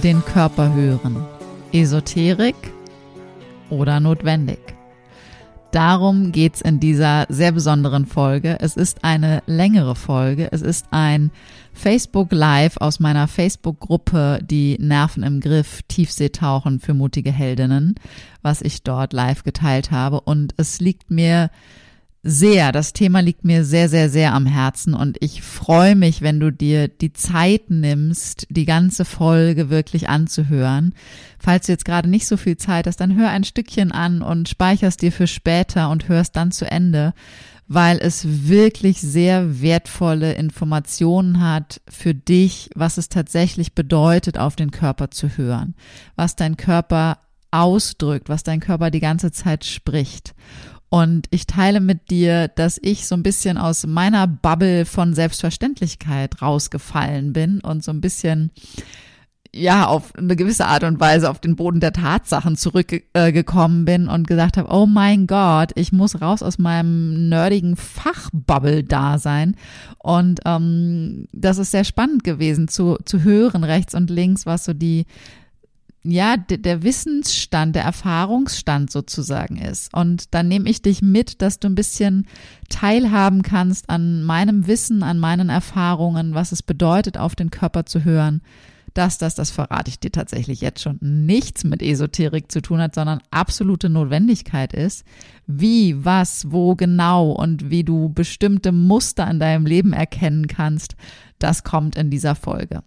den Körper hören. Esoterik oder notwendig? Darum geht's in dieser sehr besonderen Folge. Es ist eine längere Folge. Es ist ein Facebook Live aus meiner Facebook-Gruppe Die Nerven im Griff, Tiefseetauchen für mutige Heldinnen, was ich dort live geteilt habe. Und es liegt mir sehr. Das Thema liegt mir sehr, sehr, sehr am Herzen und ich freue mich, wenn du dir die Zeit nimmst, die ganze Folge wirklich anzuhören. Falls du jetzt gerade nicht so viel Zeit hast, dann hör ein Stückchen an und speicherst dir für später und hörst dann zu Ende, weil es wirklich sehr wertvolle Informationen hat für dich, was es tatsächlich bedeutet, auf den Körper zu hören, was dein Körper ausdrückt, was dein Körper die ganze Zeit spricht. Und ich teile mit dir, dass ich so ein bisschen aus meiner Bubble von Selbstverständlichkeit rausgefallen bin und so ein bisschen ja, auf eine gewisse Art und Weise auf den Boden der Tatsachen zurückgekommen äh, bin und gesagt habe, oh mein Gott, ich muss raus aus meinem nerdigen Fachbubble-Dasein. Und ähm, das ist sehr spannend gewesen zu, zu hören, rechts und links, was so die ja, der Wissensstand, der Erfahrungsstand sozusagen ist. Und dann nehme ich dich mit, dass du ein bisschen teilhaben kannst an meinem Wissen, an meinen Erfahrungen, was es bedeutet, auf den Körper zu hören. Dass das, das verrate ich dir tatsächlich jetzt schon, nichts mit Esoterik zu tun hat, sondern absolute Notwendigkeit ist. Wie, was, wo genau und wie du bestimmte Muster in deinem Leben erkennen kannst, das kommt in dieser Folge.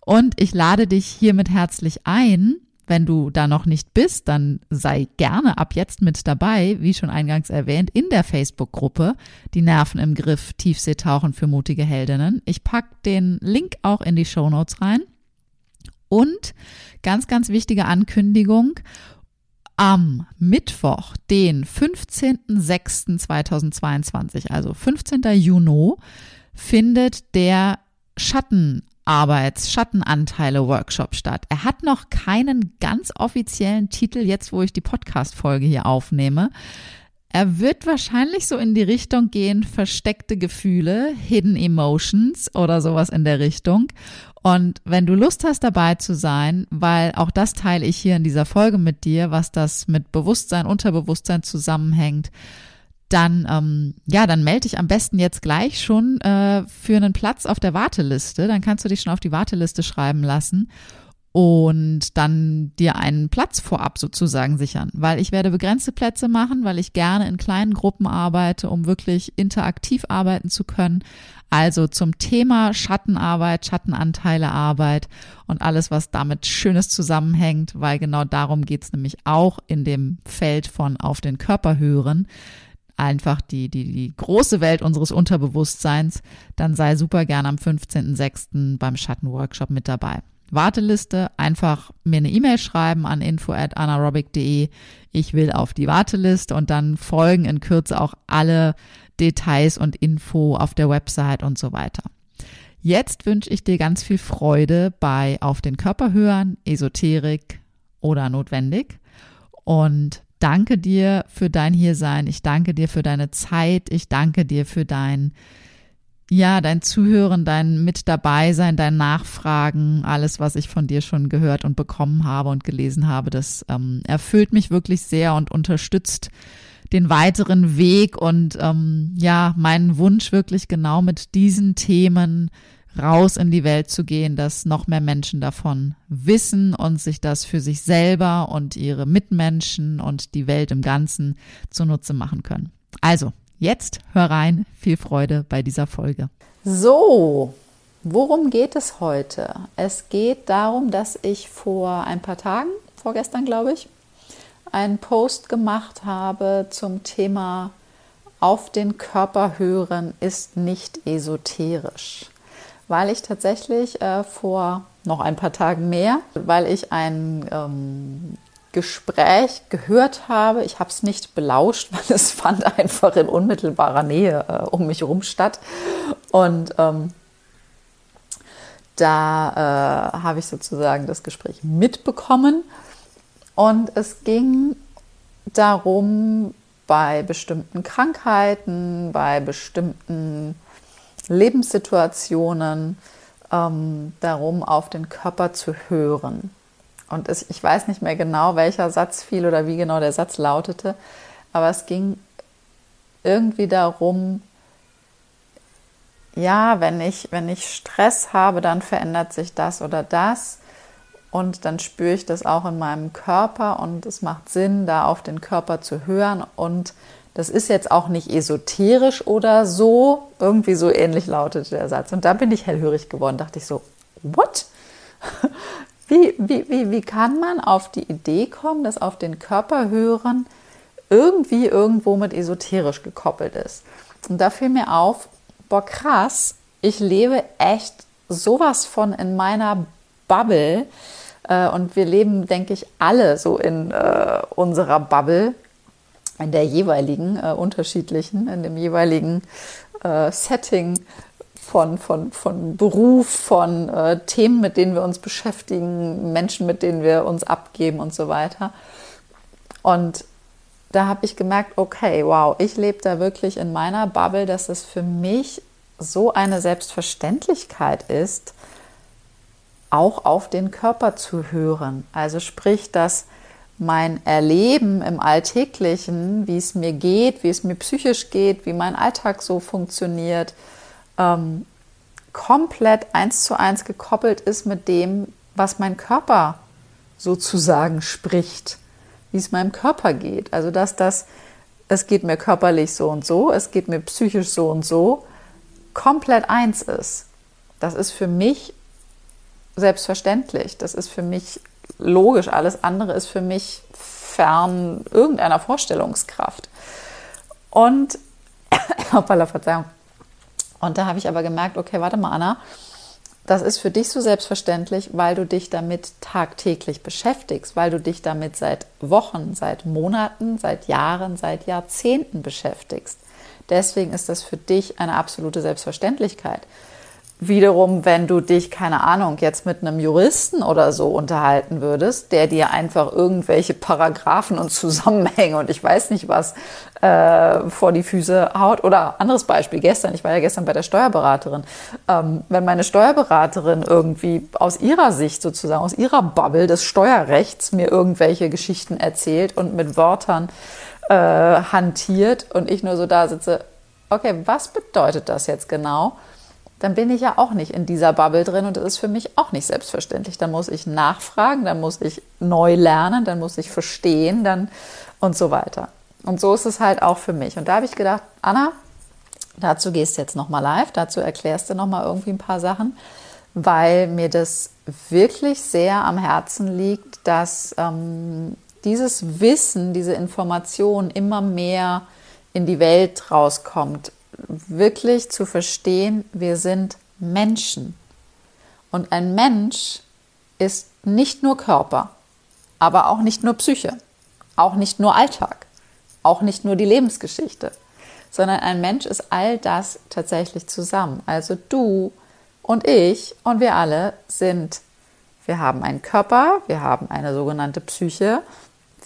Und ich lade dich hiermit herzlich ein. Wenn du da noch nicht bist, dann sei gerne ab jetzt mit dabei, wie schon eingangs erwähnt, in der Facebook-Gruppe Die Nerven im Griff, Tiefseetauchen für mutige Heldinnen. Ich pack den Link auch in die Show Notes rein. Und ganz, ganz wichtige Ankündigung. Am Mittwoch, den 15.06.2022, also 15. Juni, findet der Schatten Arbeits-Schattenanteile-Workshop statt. Er hat noch keinen ganz offiziellen Titel, jetzt wo ich die Podcast-Folge hier aufnehme. Er wird wahrscheinlich so in die Richtung gehen, versteckte Gefühle, Hidden Emotions oder sowas in der Richtung. Und wenn du Lust hast, dabei zu sein, weil auch das teile ich hier in dieser Folge mit dir, was das mit Bewusstsein, Unterbewusstsein zusammenhängt, dann ähm, ja, dann melde dich am besten jetzt gleich schon äh, für einen Platz auf der Warteliste. Dann kannst du dich schon auf die Warteliste schreiben lassen und dann dir einen Platz vorab sozusagen sichern, weil ich werde begrenzte Plätze machen, weil ich gerne in kleinen Gruppen arbeite, um wirklich interaktiv arbeiten zu können. Also zum Thema Schattenarbeit, Schattenanteilearbeit und alles, was damit Schönes zusammenhängt, weil genau darum geht's nämlich auch in dem Feld von auf den Körper hören einfach die, die, die große Welt unseres Unterbewusstseins, dann sei super gern am 15.06. beim Schattenworkshop mit dabei. Warteliste, einfach mir eine E-Mail schreiben an info at anaerobic.de. Ich will auf die Warteliste und dann folgen in Kürze auch alle Details und Info auf der Website und so weiter. Jetzt wünsche ich dir ganz viel Freude bei Auf den Körper hören, Esoterik oder notwendig. Und danke dir für dein Hiersein. Ich danke dir für deine Zeit. Ich danke dir für dein, ja, dein Zuhören, dein Mit dabei sein, dein Nachfragen, alles, was ich von dir schon gehört und bekommen habe und gelesen habe. Das ähm, erfüllt mich wirklich sehr und unterstützt den weiteren Weg und ähm, ja, meinen Wunsch wirklich genau mit diesen Themen raus in die Welt zu gehen, dass noch mehr Menschen davon wissen und sich das für sich selber und ihre Mitmenschen und die Welt im Ganzen zunutze machen können. Also, Jetzt hör rein, viel Freude bei dieser Folge. So, worum geht es heute? Es geht darum, dass ich vor ein paar Tagen, vorgestern glaube ich, einen Post gemacht habe zum Thema auf den Körper hören ist nicht esoterisch, weil ich tatsächlich äh, vor noch ein paar Tagen mehr, weil ich ein ähm, Gespräch gehört habe. Ich habe es nicht belauscht, weil es fand einfach in unmittelbarer Nähe äh, um mich herum statt. Und ähm, da äh, habe ich sozusagen das Gespräch mitbekommen. Und es ging darum, bei bestimmten Krankheiten, bei bestimmten Lebenssituationen, ähm, darum, auf den Körper zu hören. Und es, ich weiß nicht mehr genau, welcher Satz fiel oder wie genau der Satz lautete, aber es ging irgendwie darum, ja, wenn ich, wenn ich Stress habe, dann verändert sich das oder das. Und dann spüre ich das auch in meinem Körper und es macht Sinn, da auf den Körper zu hören. Und das ist jetzt auch nicht esoterisch oder so. Irgendwie so ähnlich lautete der Satz. Und da bin ich hellhörig geworden. Dachte ich so, what? Wie, wie, wie, wie kann man auf die Idee kommen, dass auf den Körper hören irgendwie irgendwo mit esoterisch gekoppelt ist? Und da fiel mir auf, boah, krass, ich lebe echt sowas von in meiner Bubble. Äh, und wir leben, denke ich, alle so in äh, unserer Bubble, in der jeweiligen, äh, unterschiedlichen, in dem jeweiligen äh, Setting von, von, von Beruf, von äh, Themen, mit denen wir uns beschäftigen, Menschen, mit denen wir uns abgeben und so weiter. Und da habe ich gemerkt, okay, wow, ich lebe da wirklich in meiner Bubble, dass es für mich so eine Selbstverständlichkeit ist, auch auf den Körper zu hören. Also sprich, dass mein Erleben im Alltäglichen, wie es mir geht, wie es mir psychisch geht, wie mein Alltag so funktioniert, ähm, komplett eins zu eins gekoppelt ist mit dem, was mein Körper sozusagen spricht, wie es meinem Körper geht. Also dass das, es geht mir körperlich so und so, es geht mir psychisch so und so, komplett eins ist. Das ist für mich selbstverständlich. Das ist für mich logisch. Alles andere ist für mich fern irgendeiner Vorstellungskraft. Und, hoppala, Verzeihung. Und da habe ich aber gemerkt, okay, warte mal, Anna, das ist für dich so selbstverständlich, weil du dich damit tagtäglich beschäftigst, weil du dich damit seit Wochen, seit Monaten, seit Jahren, seit Jahrzehnten beschäftigst. Deswegen ist das für dich eine absolute Selbstverständlichkeit. Wiederum, wenn du dich, keine Ahnung, jetzt mit einem Juristen oder so unterhalten würdest, der dir einfach irgendwelche Paragraphen und Zusammenhänge und ich weiß nicht was äh, vor die Füße haut. Oder anderes Beispiel, gestern, ich war ja gestern bei der Steuerberaterin. Ähm, wenn meine Steuerberaterin irgendwie aus ihrer Sicht sozusagen, aus ihrer Bubble des Steuerrechts mir irgendwelche Geschichten erzählt und mit Wörtern äh, hantiert und ich nur so da sitze, okay, was bedeutet das jetzt genau? Dann bin ich ja auch nicht in dieser Bubble drin und das ist für mich auch nicht selbstverständlich. Dann muss ich nachfragen, dann muss ich neu lernen, dann muss ich verstehen, dann und so weiter. Und so ist es halt auch für mich. Und da habe ich gedacht, Anna, dazu gehst du jetzt nochmal live, dazu erklärst du nochmal irgendwie ein paar Sachen, weil mir das wirklich sehr am Herzen liegt, dass ähm, dieses Wissen, diese Information immer mehr in die Welt rauskommt wirklich zu verstehen, wir sind Menschen. Und ein Mensch ist nicht nur Körper, aber auch nicht nur Psyche, auch nicht nur Alltag, auch nicht nur die Lebensgeschichte, sondern ein Mensch ist all das tatsächlich zusammen. Also du und ich und wir alle sind, wir haben einen Körper, wir haben eine sogenannte Psyche,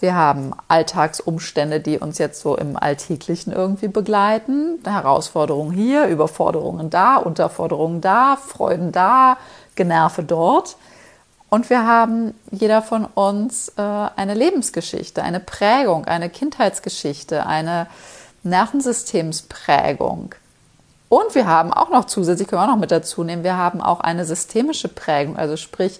wir haben Alltagsumstände, die uns jetzt so im Alltäglichen irgendwie begleiten. Herausforderungen hier, Überforderungen da, Unterforderungen da, Freuden da, Generve dort. Und wir haben jeder von uns äh, eine Lebensgeschichte, eine Prägung, eine Kindheitsgeschichte, eine Nervensystemsprägung. Und wir haben auch noch zusätzlich, können wir auch noch mit dazu nehmen, wir haben auch eine systemische Prägung, also sprich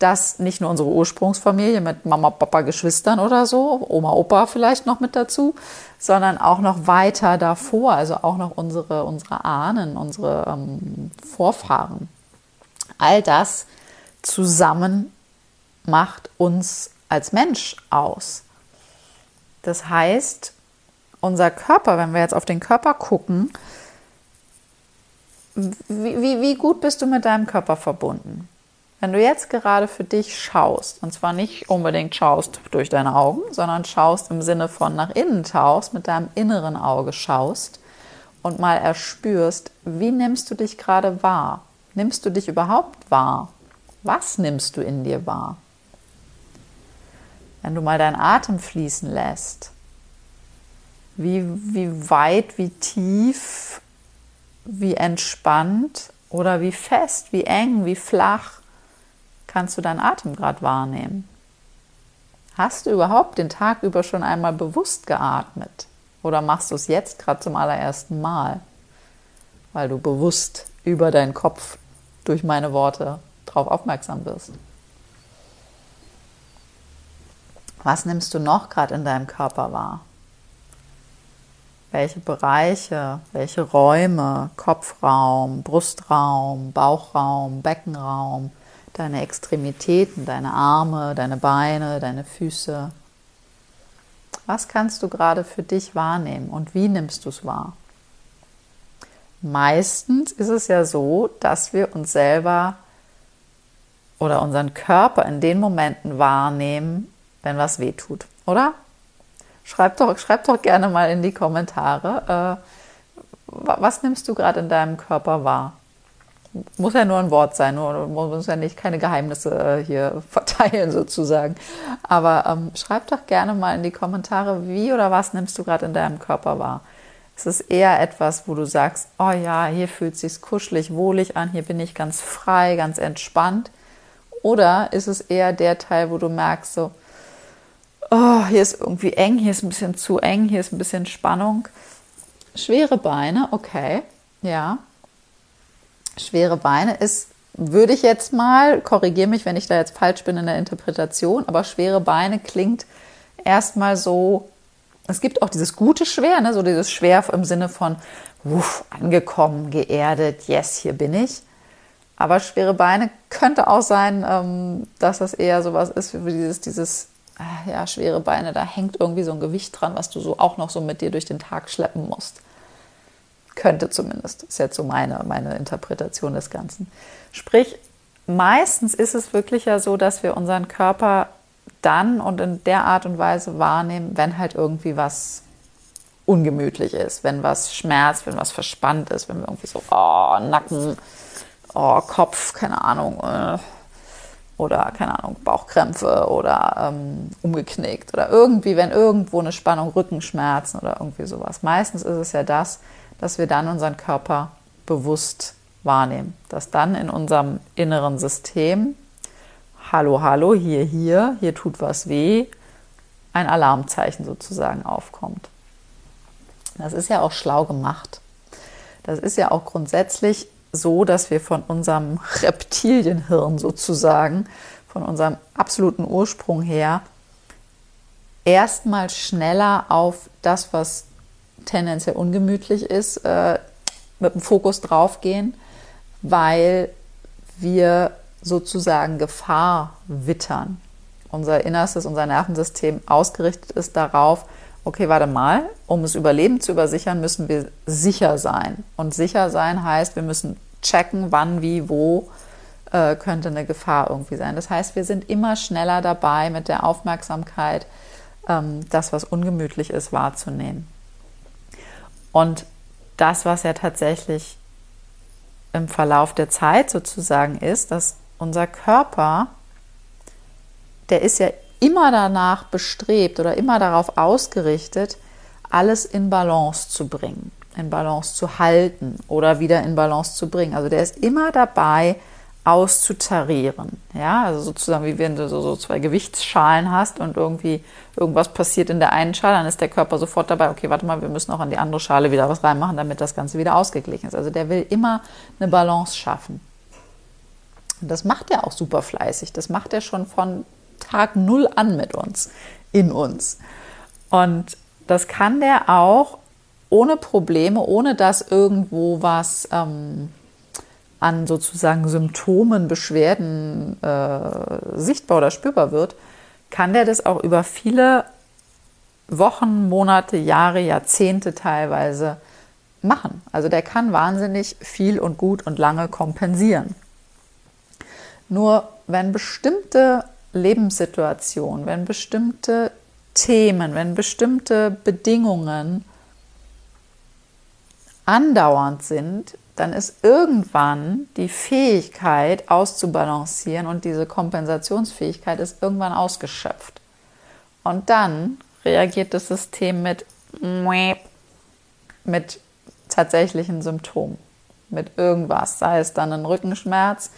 dass nicht nur unsere Ursprungsfamilie mit Mama, Papa, Geschwistern oder so, Oma, Opa vielleicht noch mit dazu, sondern auch noch weiter davor, also auch noch unsere, unsere Ahnen, unsere ähm, Vorfahren. All das zusammen macht uns als Mensch aus. Das heißt, unser Körper, wenn wir jetzt auf den Körper gucken, wie, wie, wie gut bist du mit deinem Körper verbunden? Wenn du jetzt gerade für dich schaust, und zwar nicht unbedingt schaust durch deine Augen, sondern schaust im Sinne von nach innen tauchst, mit deinem inneren Auge schaust und mal erspürst, wie nimmst du dich gerade wahr? Nimmst du dich überhaupt wahr? Was nimmst du in dir wahr? Wenn du mal deinen Atem fließen lässt, wie, wie weit, wie tief, wie entspannt oder wie fest, wie eng, wie flach kannst du deinen Atem gerade wahrnehmen? Hast du überhaupt den Tag über schon einmal bewusst geatmet? Oder machst du es jetzt gerade zum allerersten Mal, weil du bewusst über deinen Kopf durch meine Worte darauf aufmerksam wirst? Was nimmst du noch gerade in deinem Körper wahr? Welche Bereiche, welche Räume, Kopfraum, Brustraum, Bauchraum, Beckenraum, deine Extremitäten, deine Arme, deine Beine, deine Füße. Was kannst du gerade für dich wahrnehmen und wie nimmst du es wahr? Meistens ist es ja so, dass wir uns selber oder unseren Körper in den Momenten wahrnehmen, wenn was weh tut, oder? Schreib doch, schreib doch gerne mal in die Kommentare, äh, was nimmst du gerade in deinem Körper wahr? Muss ja nur ein Wort sein, nur, muss ja nicht keine Geheimnisse äh, hier verteilen sozusagen. Aber ähm, schreib doch gerne mal in die Kommentare, wie oder was nimmst du gerade in deinem Körper wahr. Ist es eher etwas, wo du sagst, oh ja, hier fühlt es sich kuschelig, wohlig an, hier bin ich ganz frei, ganz entspannt? Oder ist es eher der Teil, wo du merkst, so, oh, hier ist irgendwie eng, hier ist ein bisschen zu eng, hier ist ein bisschen Spannung. Schwere Beine, okay, ja, schwere Beine ist, würde ich jetzt mal, korrigiere mich, wenn ich da jetzt falsch bin in der Interpretation, aber schwere Beine klingt erstmal so, es gibt auch dieses gute Schwer, ne, so dieses Schwer im Sinne von, wuff, angekommen, geerdet, yes, hier bin ich. Aber schwere Beine könnte auch sein, ähm, dass das eher sowas ist wie dieses, dieses, äh, ja, schwere Beine, da hängt irgendwie so ein Gewicht dran, was du so auch noch so mit dir durch den Tag schleppen musst. Könnte zumindest. Ist jetzt so meine, meine Interpretation des Ganzen. Sprich, meistens ist es wirklich ja so, dass wir unseren Körper dann und in der Art und Weise wahrnehmen, wenn halt irgendwie was ungemütlich ist, wenn was schmerzt, wenn was verspannt ist, wenn wir irgendwie so, oh, Nacken, oh, Kopf, keine Ahnung, äh, oder keine Ahnung, Bauchkrämpfe oder ähm, umgeknickt oder irgendwie, wenn irgendwo eine Spannung, Rückenschmerzen oder irgendwie sowas. Meistens ist es ja das, dass wir dann unseren Körper bewusst wahrnehmen. Dass dann in unserem inneren System, hallo, hallo, hier, hier, hier tut was weh, ein Alarmzeichen sozusagen aufkommt. Das ist ja auch schlau gemacht. Das ist ja auch grundsätzlich so, dass wir von unserem Reptilienhirn sozusagen, von unserem absoluten Ursprung her, erstmal schneller auf das, was tendenziell ungemütlich ist, äh, mit dem Fokus draufgehen, weil wir sozusagen Gefahr wittern. Unser Innerstes, unser Nervensystem ausgerichtet ist darauf, okay, warte mal, um das Überleben zu übersichern, müssen wir sicher sein. Und sicher sein heißt, wir müssen checken, wann, wie, wo äh, könnte eine Gefahr irgendwie sein. Das heißt, wir sind immer schneller dabei, mit der Aufmerksamkeit ähm, das, was ungemütlich ist, wahrzunehmen. Und das, was ja tatsächlich im Verlauf der Zeit sozusagen ist, dass unser Körper, der ist ja immer danach bestrebt oder immer darauf ausgerichtet, alles in Balance zu bringen, in Balance zu halten oder wieder in Balance zu bringen. Also der ist immer dabei, auszutarieren. Ja, also sozusagen wie wenn du so, so zwei Gewichtsschalen hast und irgendwie irgendwas passiert in der einen Schale, dann ist der Körper sofort dabei, okay, warte mal, wir müssen auch an die andere Schale wieder was reinmachen, damit das Ganze wieder ausgeglichen ist. Also der will immer eine Balance schaffen. Und das macht er auch super fleißig. Das macht er schon von Tag Null an mit uns, in uns. Und das kann der auch ohne Probleme, ohne dass irgendwo was ähm, an sozusagen Symptomen, Beschwerden äh, sichtbar oder spürbar wird, kann der das auch über viele Wochen, Monate, Jahre, Jahrzehnte teilweise machen. Also der kann wahnsinnig viel und gut und lange kompensieren. Nur wenn bestimmte Lebenssituationen, wenn bestimmte Themen, wenn bestimmte Bedingungen andauernd sind, dann ist irgendwann die Fähigkeit auszubalancieren und diese Kompensationsfähigkeit ist irgendwann ausgeschöpft. Und dann reagiert das System mit, mit tatsächlichen Symptomen, mit irgendwas, sei es dann ein Rückenschmerz,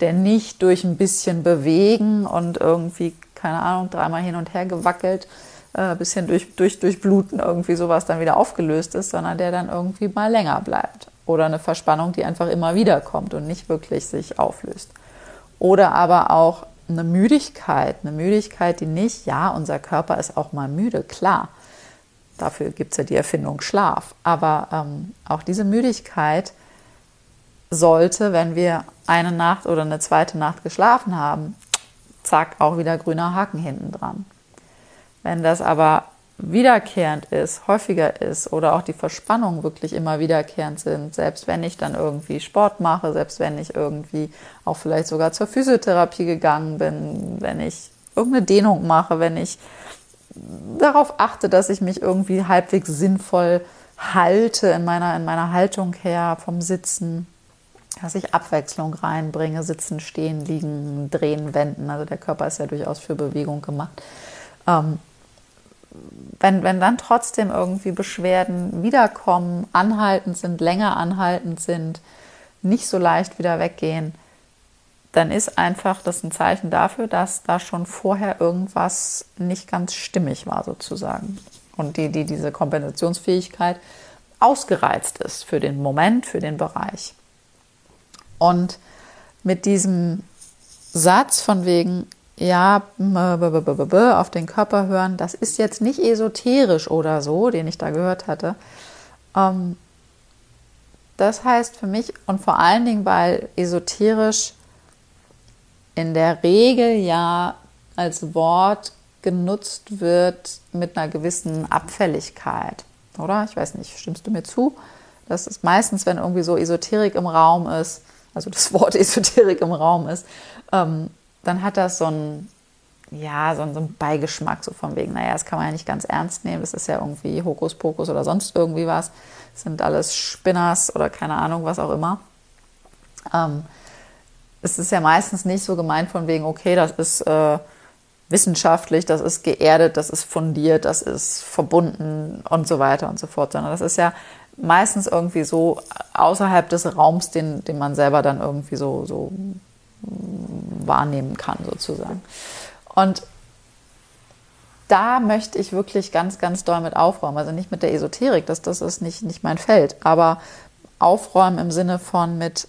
der nicht durch ein bisschen bewegen und irgendwie, keine Ahnung, dreimal hin und her gewackelt, äh, bisschen durch, durch, durch Bluten irgendwie sowas dann wieder aufgelöst ist, sondern der dann irgendwie mal länger bleibt. Oder eine Verspannung, die einfach immer wieder kommt und nicht wirklich sich auflöst. Oder aber auch eine Müdigkeit, eine Müdigkeit, die nicht, ja, unser Körper ist auch mal müde, klar. Dafür gibt es ja die Erfindung Schlaf. Aber ähm, auch diese Müdigkeit sollte, wenn wir eine Nacht oder eine zweite Nacht geschlafen haben, zack, auch wieder grüner Haken hinten dran. Wenn das aber wiederkehrend ist, häufiger ist oder auch die Verspannungen wirklich immer wiederkehrend sind, selbst wenn ich dann irgendwie Sport mache, selbst wenn ich irgendwie auch vielleicht sogar zur Physiotherapie gegangen bin, wenn ich irgendeine Dehnung mache, wenn ich darauf achte, dass ich mich irgendwie halbwegs sinnvoll halte in meiner, in meiner Haltung her vom Sitzen, dass ich Abwechslung reinbringe, sitzen, stehen, liegen, drehen, wenden. Also der Körper ist ja durchaus für Bewegung gemacht. Ähm, wenn, wenn dann trotzdem irgendwie Beschwerden wiederkommen, anhaltend sind, länger anhaltend sind, nicht so leicht wieder weggehen, dann ist einfach das ein Zeichen dafür, dass da schon vorher irgendwas nicht ganz stimmig war sozusagen. Und die, die diese Kompensationsfähigkeit ausgereizt ist für den Moment, für den Bereich. Und mit diesem Satz von wegen, ja, auf den Körper hören, das ist jetzt nicht esoterisch oder so, den ich da gehört hatte. Ähm, das heißt für mich und vor allen Dingen, weil esoterisch in der Regel ja als Wort genutzt wird mit einer gewissen Abfälligkeit, oder? Ich weiß nicht, stimmst du mir zu? Das ist meistens, wenn irgendwie so Esoterik im Raum ist, also das Wort Esoterik im Raum ist, ähm, dann hat das so ein, ja, so, so einen Beigeschmack, so von wegen, naja, das kann man ja nicht ganz ernst nehmen, das ist ja irgendwie Hokuspokus oder sonst irgendwie was. Das sind alles Spinners oder keine Ahnung, was auch immer. Ähm, es ist ja meistens nicht so gemeint von wegen, okay, das ist äh, wissenschaftlich, das ist geerdet, das ist fundiert, das ist verbunden und so weiter und so fort, sondern das ist ja meistens irgendwie so außerhalb des Raums, den, den man selber dann irgendwie so, so wahrnehmen kann, sozusagen. Und da möchte ich wirklich ganz, ganz doll mit aufräumen. Also nicht mit der Esoterik, das, das ist nicht, nicht mein Feld, aber aufräumen im Sinne von mit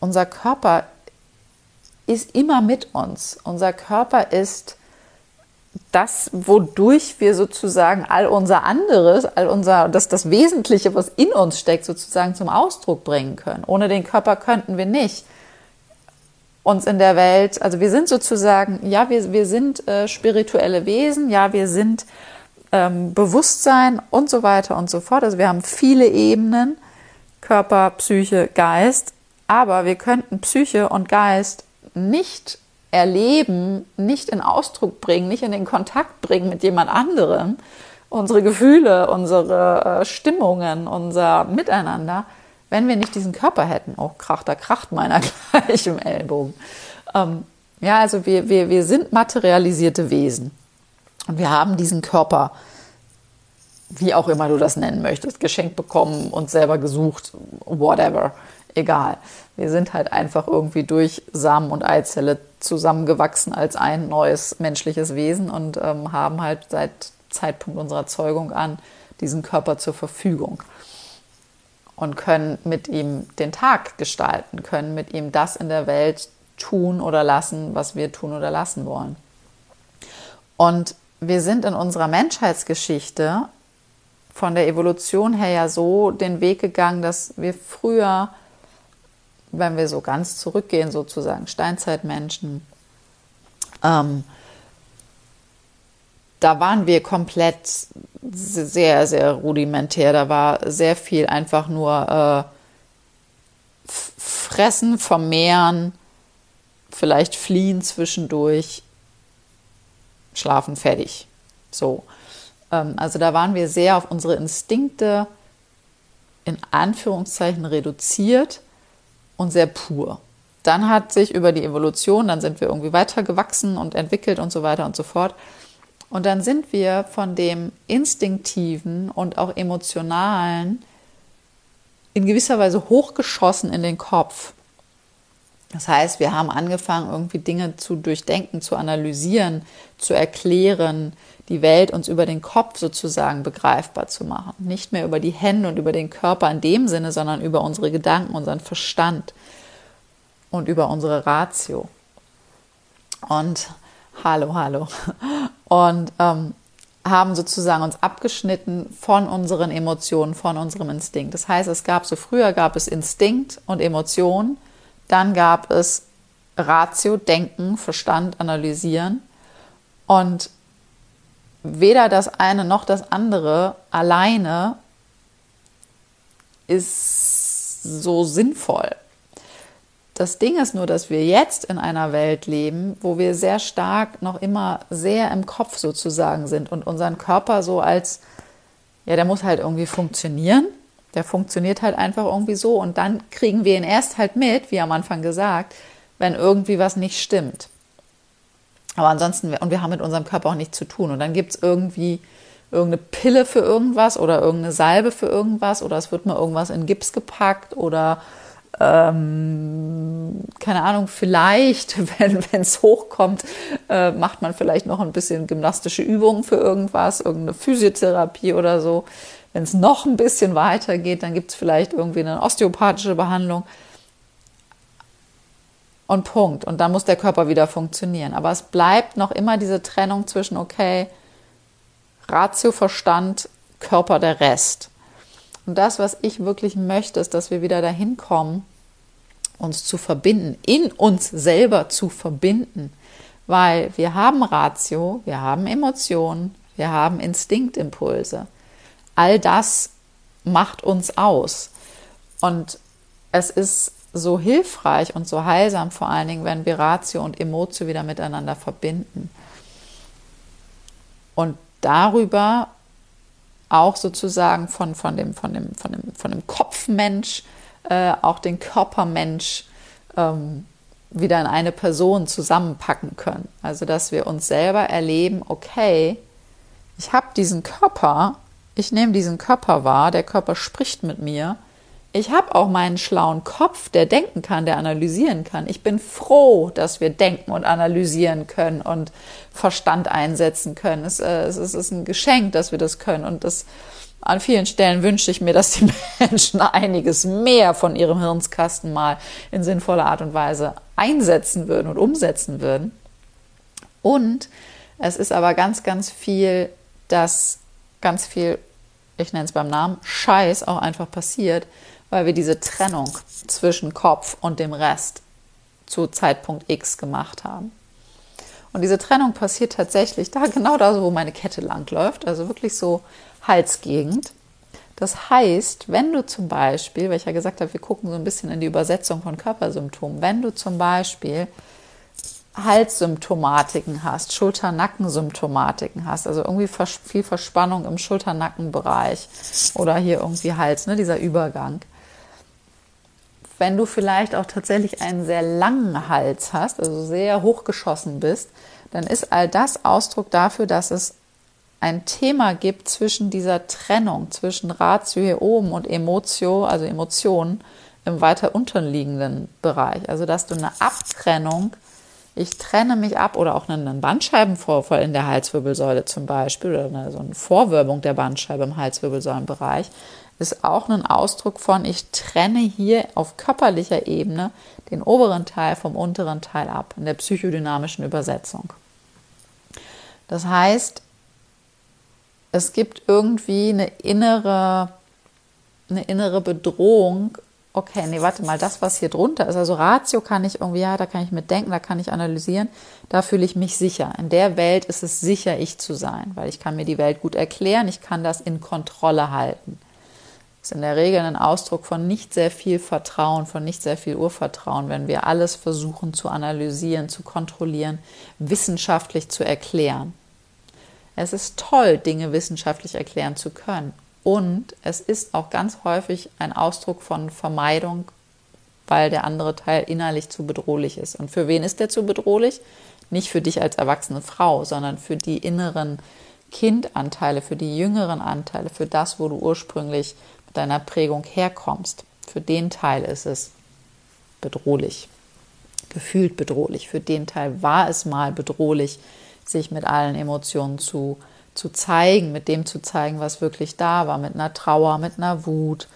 unser Körper ist immer mit uns. Unser Körper ist das, wodurch wir sozusagen all unser anderes, all unser, das, das Wesentliche, was in uns steckt, sozusagen zum Ausdruck bringen können. Ohne den Körper könnten wir nicht uns in der Welt, also wir sind sozusagen, ja, wir, wir sind äh, spirituelle Wesen, ja, wir sind ähm, Bewusstsein und so weiter und so fort. Also wir haben viele Ebenen, Körper, Psyche, Geist, aber wir könnten Psyche und Geist nicht erleben, nicht in Ausdruck bringen, nicht in den Kontakt bringen mit jemand anderem, unsere Gefühle, unsere äh, Stimmungen, unser Miteinander, wenn wir nicht diesen Körper hätten. Oh, kracht, da kracht meiner gleich im Ellbogen. Ähm, ja, also wir, wir, wir sind materialisierte Wesen. Und wir haben diesen Körper, wie auch immer du das nennen möchtest, geschenkt bekommen, uns selber gesucht, whatever, egal. Wir sind halt einfach irgendwie durch Samen und Eizelle zusammengewachsen als ein neues menschliches Wesen und ähm, haben halt seit Zeitpunkt unserer Zeugung an diesen Körper zur Verfügung. Und können mit ihm den Tag gestalten, können mit ihm das in der Welt tun oder lassen, was wir tun oder lassen wollen. Und wir sind in unserer Menschheitsgeschichte von der Evolution her ja so den Weg gegangen, dass wir früher, wenn wir so ganz zurückgehen, sozusagen Steinzeitmenschen, ähm, da waren wir komplett sehr, sehr rudimentär. Da war sehr viel einfach nur äh, fressen, vermehren, vielleicht fliehen zwischendurch, schlafen, fertig. So. Ähm, also da waren wir sehr auf unsere Instinkte in Anführungszeichen reduziert und sehr pur. Dann hat sich über die Evolution, dann sind wir irgendwie weitergewachsen und entwickelt und so weiter und so fort. Und dann sind wir von dem instinktiven und auch emotionalen in gewisser Weise hochgeschossen in den Kopf. Das heißt, wir haben angefangen, irgendwie Dinge zu durchdenken, zu analysieren, zu erklären, die Welt uns über den Kopf sozusagen begreifbar zu machen. Nicht mehr über die Hände und über den Körper in dem Sinne, sondern über unsere Gedanken, unseren Verstand und über unsere Ratio. Und hallo, hallo. Und ähm, haben sozusagen uns abgeschnitten von unseren Emotionen, von unserem Instinkt. Das heißt, es gab so früher gab es Instinkt und Emotion, dann gab es Ratio, Denken, Verstand, Analysieren. Und weder das eine noch das andere alleine ist so sinnvoll. Das Ding ist nur, dass wir jetzt in einer Welt leben, wo wir sehr stark noch immer sehr im Kopf sozusagen sind und unseren Körper so als, ja, der muss halt irgendwie funktionieren. Der funktioniert halt einfach irgendwie so und dann kriegen wir ihn erst halt mit, wie am Anfang gesagt, wenn irgendwie was nicht stimmt. Aber ansonsten, und wir haben mit unserem Körper auch nichts zu tun. Und dann gibt es irgendwie irgendeine Pille für irgendwas oder irgendeine Salbe für irgendwas oder es wird mal irgendwas in Gips gepackt oder ähm, keine Ahnung, vielleicht, wenn es hochkommt, äh, macht man vielleicht noch ein bisschen gymnastische Übungen für irgendwas, irgendeine Physiotherapie oder so. Wenn es noch ein bisschen weiter geht, dann gibt es vielleicht irgendwie eine osteopathische Behandlung. Und Punkt. Und dann muss der Körper wieder funktionieren. Aber es bleibt noch immer diese Trennung zwischen, okay, Ratio, Verstand, Körper, der Rest. Und das, was ich wirklich möchte, ist, dass wir wieder dahin kommen, uns zu verbinden, in uns selber zu verbinden. Weil wir haben Ratio, wir haben Emotionen, wir haben Instinktimpulse. All das macht uns aus. Und es ist so hilfreich und so heilsam, vor allen Dingen, wenn wir Ratio und Emotio wieder miteinander verbinden. Und darüber auch sozusagen von, von, dem, von, dem, von, dem, von dem Kopfmensch äh, auch den Körpermensch ähm, wieder in eine Person zusammenpacken können. Also dass wir uns selber erleben, okay, ich habe diesen Körper, ich nehme diesen Körper wahr, der Körper spricht mit mir. Ich habe auch meinen schlauen Kopf, der denken kann, der analysieren kann. Ich bin froh, dass wir denken und analysieren können und Verstand einsetzen können. Es, äh, es, es ist ein Geschenk, dass wir das können. Und das, an vielen Stellen wünsche ich mir, dass die Menschen einiges mehr von ihrem Hirnskasten mal in sinnvoller Art und Weise einsetzen würden und umsetzen würden. Und es ist aber ganz, ganz viel, dass ganz viel, ich nenne es beim Namen, Scheiß auch einfach passiert, weil wir diese Trennung zwischen Kopf und dem Rest zu Zeitpunkt X gemacht haben. Und diese Trennung passiert tatsächlich da, genau da, wo meine Kette langläuft, also wirklich so Halsgegend. Das heißt, wenn du zum Beispiel, weil ich ja gesagt habe, wir gucken so ein bisschen in die Übersetzung von Körpersymptomen, wenn du zum Beispiel Halssymptomatiken hast, Schulter-Nacken-Symptomatiken hast, also irgendwie viel Verspannung im Schulter-Nacken-Bereich oder hier irgendwie Hals, ne, dieser Übergang, wenn du vielleicht auch tatsächlich einen sehr langen Hals hast, also sehr hochgeschossen bist, dann ist all das Ausdruck dafür, dass es ein Thema gibt zwischen dieser Trennung zwischen Ratio hier oben und Emotio, also Emotionen im weiter unterliegenden Bereich. Also dass du eine Abtrennung, ich trenne mich ab oder auch einen Bandscheibenvorfall in der Halswirbelsäule zum Beispiel oder eine, so eine Vorwölbung der Bandscheibe im Halswirbelsäulenbereich, ist auch ein Ausdruck von, ich trenne hier auf körperlicher Ebene den oberen Teil vom unteren Teil ab, in der psychodynamischen Übersetzung. Das heißt, es gibt irgendwie eine innere, eine innere Bedrohung. Okay, nee, warte mal, das, was hier drunter ist, also Ratio kann ich irgendwie, ja, da kann ich mitdenken, da kann ich analysieren, da fühle ich mich sicher. In der Welt ist es sicher, ich zu sein, weil ich kann mir die Welt gut erklären, ich kann das in Kontrolle halten ist in der Regel ein Ausdruck von nicht sehr viel Vertrauen, von nicht sehr viel Urvertrauen, wenn wir alles versuchen zu analysieren, zu kontrollieren, wissenschaftlich zu erklären. Es ist toll, Dinge wissenschaftlich erklären zu können. Und es ist auch ganz häufig ein Ausdruck von Vermeidung, weil der andere Teil innerlich zu bedrohlich ist. Und für wen ist der zu bedrohlich? Nicht für dich als erwachsene Frau, sondern für die inneren Kindanteile, für die jüngeren Anteile, für das, wo du ursprünglich deiner Prägung herkommst. Für den Teil ist es bedrohlich, gefühlt bedrohlich. Für den Teil war es mal bedrohlich, sich mit allen Emotionen zu, zu zeigen, mit dem zu zeigen, was wirklich da war, mit einer Trauer, mit einer Wut,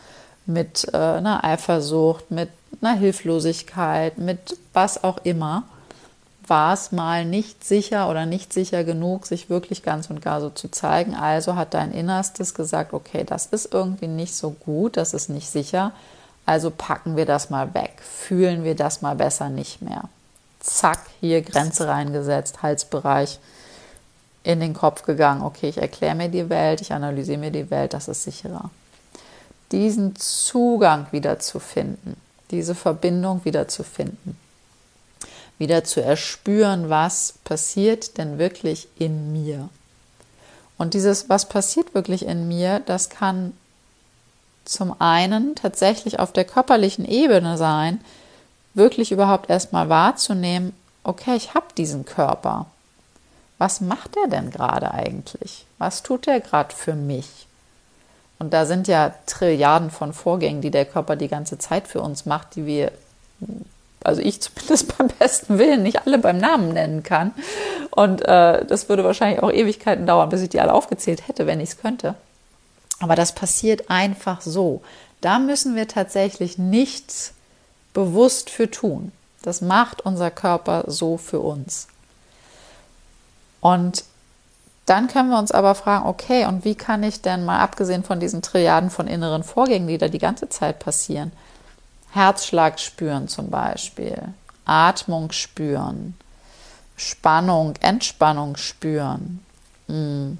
mit äh, einer Eifersucht, mit einer Hilflosigkeit, mit was auch immer war es mal nicht sicher oder nicht sicher genug, sich wirklich ganz und gar so zu zeigen. Also hat dein Innerstes gesagt, okay, das ist irgendwie nicht so gut, das ist nicht sicher. Also packen wir das mal weg, fühlen wir das mal besser nicht mehr. Zack, hier Grenze reingesetzt, Halsbereich in den Kopf gegangen. Okay, ich erkläre mir die Welt, ich analysiere mir die Welt, das ist sicherer. Diesen Zugang wieder zu finden, diese Verbindung wieder zu finden wieder zu erspüren, was passiert denn wirklich in mir. Und dieses, was passiert wirklich in mir, das kann zum einen tatsächlich auf der körperlichen Ebene sein, wirklich überhaupt erstmal wahrzunehmen, okay, ich habe diesen Körper. Was macht er denn gerade eigentlich? Was tut er gerade für mich? Und da sind ja Trilliarden von Vorgängen, die der Körper die ganze Zeit für uns macht, die wir also ich zumindest beim besten Willen nicht alle beim Namen nennen kann. Und äh, das würde wahrscheinlich auch Ewigkeiten dauern, bis ich die alle aufgezählt hätte, wenn ich es könnte. Aber das passiert einfach so. Da müssen wir tatsächlich nichts bewusst für tun. Das macht unser Körper so für uns. Und dann können wir uns aber fragen, okay, und wie kann ich denn mal abgesehen von diesen Triaden von inneren Vorgängen, die da die ganze Zeit passieren, Herzschlag spüren zum Beispiel, Atmung spüren, Spannung, Entspannung spüren. Mm.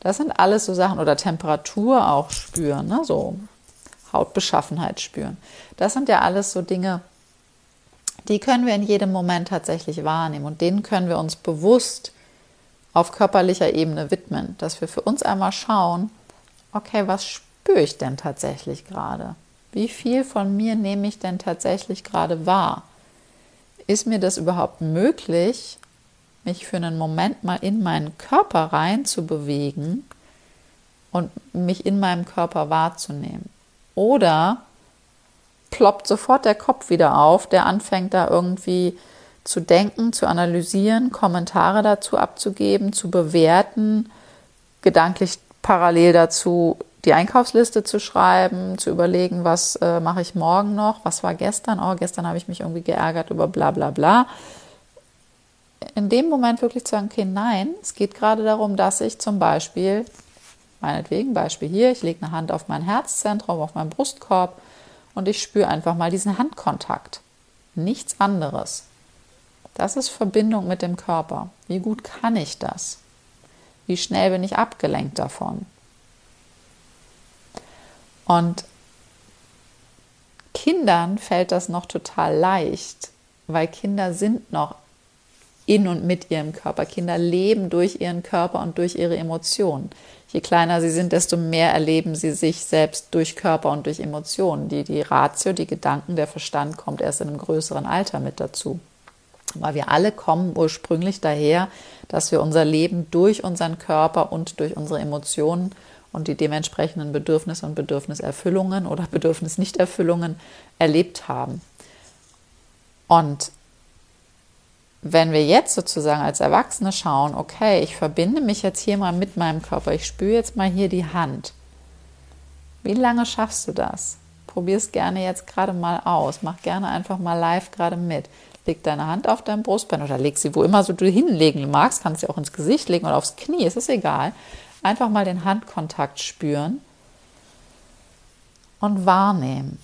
Das sind alles so Sachen oder Temperatur auch spüren, ne? so Hautbeschaffenheit spüren. Das sind ja alles so Dinge, die können wir in jedem Moment tatsächlich wahrnehmen und denen können wir uns bewusst auf körperlicher Ebene widmen, dass wir für uns einmal schauen, okay, was spüre ich denn tatsächlich gerade? Wie viel von mir nehme ich denn tatsächlich gerade wahr? Ist mir das überhaupt möglich, mich für einen Moment mal in meinen Körper rein zu bewegen und mich in meinem Körper wahrzunehmen? Oder ploppt sofort der Kopf wieder auf, der anfängt da irgendwie zu denken, zu analysieren, Kommentare dazu abzugeben, zu bewerten, gedanklich parallel dazu die Einkaufsliste zu schreiben, zu überlegen, was äh, mache ich morgen noch, was war gestern, oh, gestern habe ich mich irgendwie geärgert über bla bla bla. In dem Moment wirklich zu sagen, okay, nein, es geht gerade darum, dass ich zum Beispiel, meinetwegen, Beispiel hier, ich lege eine Hand auf mein Herzzentrum, auf meinen Brustkorb und ich spüre einfach mal diesen Handkontakt. Nichts anderes. Das ist Verbindung mit dem Körper. Wie gut kann ich das? Wie schnell bin ich abgelenkt davon? Und Kindern fällt das noch total leicht, weil Kinder sind noch in und mit ihrem Körper. Kinder leben durch ihren Körper und durch ihre Emotionen. Je kleiner sie sind, desto mehr erleben sie sich selbst durch Körper und durch Emotionen. Die, die Ratio, die Gedanken, der Verstand kommt erst in einem größeren Alter mit dazu. Weil wir alle kommen ursprünglich daher, dass wir unser Leben durch unseren Körper und durch unsere Emotionen und die dementsprechenden Bedürfnisse und Bedürfniserfüllungen oder Bedürfnisnichterfüllungen erlebt haben. Und wenn wir jetzt sozusagen als Erwachsene schauen, okay, ich verbinde mich jetzt hier mal mit meinem Körper, ich spüre jetzt mal hier die Hand. Wie lange schaffst du das? Probier es gerne jetzt gerade mal aus. Mach gerne einfach mal live gerade mit. Leg deine Hand auf dein Brustbein oder leg sie wo immer so du hinlegen magst. Kannst sie auch ins Gesicht legen oder aufs Knie, es ist egal. Einfach mal den Handkontakt spüren und wahrnehmen.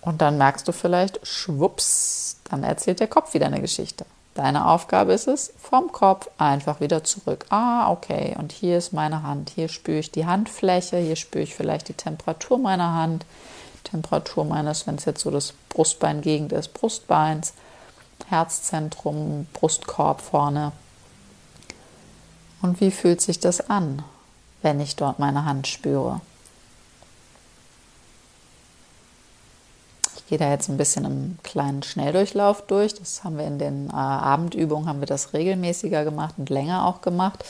Und dann merkst du vielleicht, schwupps, dann erzählt der Kopf wieder eine Geschichte. Deine Aufgabe ist es, vom Kopf einfach wieder zurück. Ah, okay, und hier ist meine Hand. Hier spüre ich die Handfläche, hier spüre ich vielleicht die Temperatur meiner Hand, Temperatur meines, wenn es jetzt so das Brustbeingegend ist, Brustbeins, Herzzentrum, Brustkorb vorne. Und wie fühlt sich das an, wenn ich dort meine Hand spüre? Ich gehe da jetzt ein bisschen im kleinen Schnelldurchlauf durch. Das haben wir in den äh, Abendübungen, haben wir das regelmäßiger gemacht und länger auch gemacht.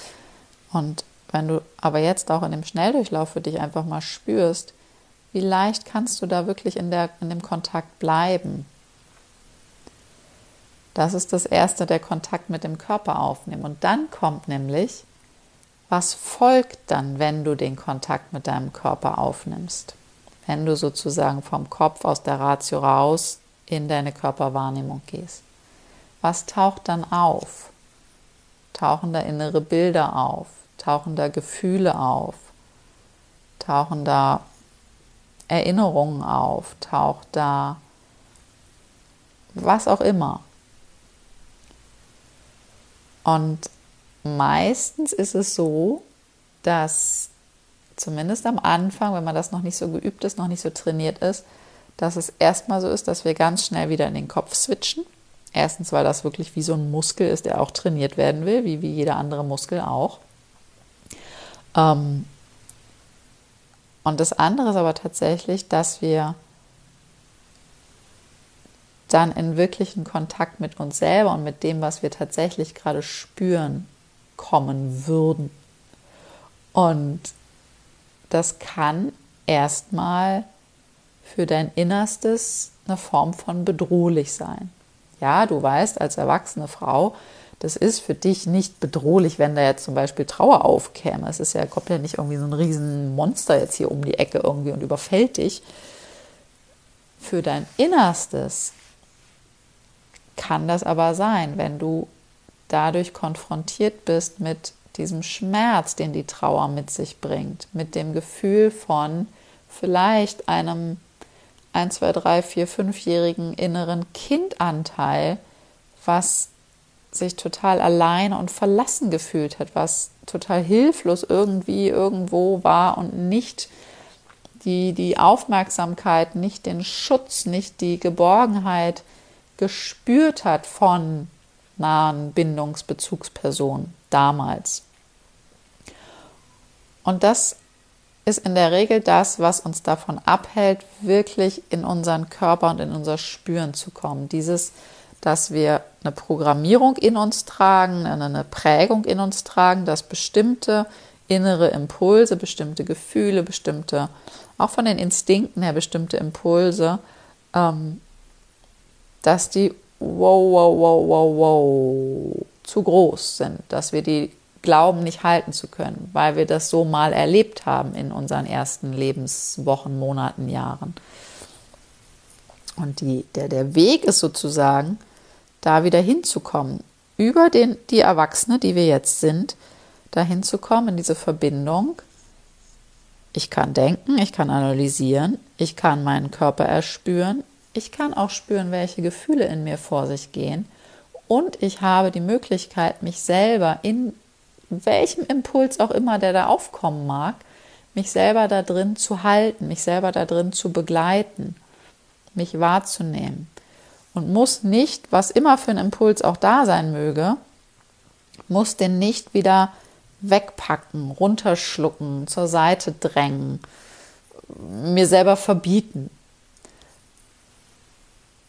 Und wenn du aber jetzt auch in dem Schnelldurchlauf für dich einfach mal spürst, wie leicht kannst du da wirklich in, der, in dem Kontakt bleiben? Das ist das Erste, der Kontakt mit dem Körper aufnehmen. Und dann kommt nämlich, was folgt dann, wenn du den Kontakt mit deinem Körper aufnimmst? wenn du sozusagen vom Kopf aus der Ratio raus in deine Körperwahrnehmung gehst. Was taucht dann auf? Tauchen da innere Bilder auf? Tauchen da Gefühle auf? Tauchen da Erinnerungen auf? Taucht da was auch immer? Und meistens ist es so, dass zumindest am Anfang, wenn man das noch nicht so geübt ist, noch nicht so trainiert ist, dass es erstmal so ist, dass wir ganz schnell wieder in den Kopf switchen. Erstens, weil das wirklich wie so ein Muskel ist, der auch trainiert werden will, wie, wie jeder andere Muskel auch. Ähm und das andere ist aber tatsächlich, dass wir dann in wirklichen Kontakt mit uns selber und mit dem, was wir tatsächlich gerade spüren, kommen würden. Und das kann erstmal für dein Innerstes eine Form von bedrohlich sein. Ja, du weißt als erwachsene Frau, das ist für dich nicht bedrohlich, wenn da jetzt zum Beispiel Trauer aufkäme. Es ist ja, kommt ja nicht irgendwie so ein riesen Monster jetzt hier um die Ecke irgendwie und überfällt dich. Für dein Innerstes kann das aber sein, wenn du dadurch konfrontiert bist mit diesem Schmerz, den die Trauer mit sich bringt, mit dem Gefühl von vielleicht einem 1, 2, 3, 4, 5-jährigen inneren Kindanteil, was sich total alleine und verlassen gefühlt hat, was total hilflos irgendwie irgendwo war und nicht die, die Aufmerksamkeit, nicht den Schutz, nicht die Geborgenheit gespürt hat von nahen Bindungsbezugspersonen damals. Und das ist in der Regel das, was uns davon abhält, wirklich in unseren Körper und in unser Spüren zu kommen. Dieses, dass wir eine Programmierung in uns tragen, eine Prägung in uns tragen, dass bestimmte innere Impulse, bestimmte Gefühle, bestimmte, auch von den Instinkten her bestimmte Impulse, ähm, dass die wow, wow, wow, wow, wow zu groß sind, dass wir die glauben, nicht halten zu können, weil wir das so mal erlebt haben in unseren ersten Lebenswochen, Monaten, Jahren. Und die, der, der Weg ist sozusagen, da wieder hinzukommen, über den, die Erwachsene, die wir jetzt sind, dahin zu kommen, in diese Verbindung. Ich kann denken, ich kann analysieren, ich kann meinen Körper erspüren, ich kann auch spüren, welche Gefühle in mir vor sich gehen. Und ich habe die Möglichkeit, mich selber in welchem Impuls auch immer, der da aufkommen mag, mich selber da drin zu halten, mich selber da drin zu begleiten, mich wahrzunehmen. Und muss nicht, was immer für ein Impuls auch da sein möge, muss den nicht wieder wegpacken, runterschlucken, zur Seite drängen, mir selber verbieten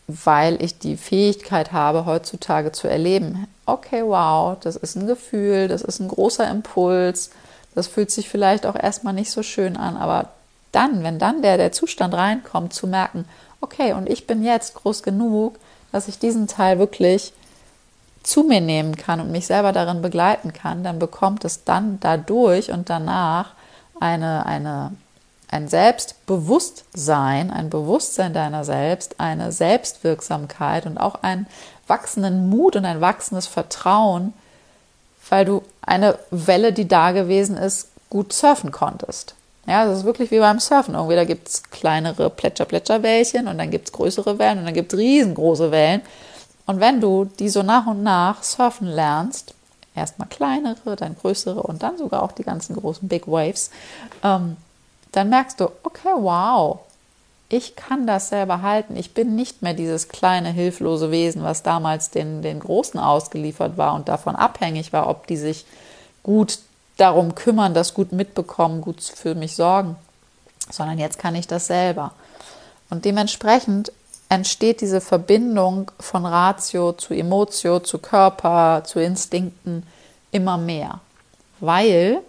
weil ich die Fähigkeit habe, heutzutage zu erleben, okay, wow, das ist ein Gefühl, das ist ein großer Impuls, das fühlt sich vielleicht auch erstmal nicht so schön an, aber dann, wenn dann der, der Zustand reinkommt, zu merken, okay, und ich bin jetzt groß genug, dass ich diesen Teil wirklich zu mir nehmen kann und mich selber darin begleiten kann, dann bekommt es dann dadurch und danach eine, eine, ein Selbstbewusstsein, ein Bewusstsein deiner selbst, eine Selbstwirksamkeit und auch einen wachsenden Mut und ein wachsendes Vertrauen, weil du eine Welle, die da gewesen ist, gut surfen konntest. Ja, das ist wirklich wie beim Surfen. Irgendwie, da gibt es kleinere Plätscher-Plätscher-Wellchen und dann gibt es größere Wellen und dann gibt es riesengroße Wellen. Und wenn du die so nach und nach surfen lernst, erstmal kleinere, dann größere und dann sogar auch die ganzen großen Big Waves, ähm, dann merkst du, okay, wow, ich kann das selber halten. Ich bin nicht mehr dieses kleine, hilflose Wesen, was damals den, den Großen ausgeliefert war und davon abhängig war, ob die sich gut darum kümmern, das gut mitbekommen, gut für mich sorgen, sondern jetzt kann ich das selber. Und dementsprechend entsteht diese Verbindung von Ratio zu Emotio, zu Körper, zu Instinkten immer mehr, weil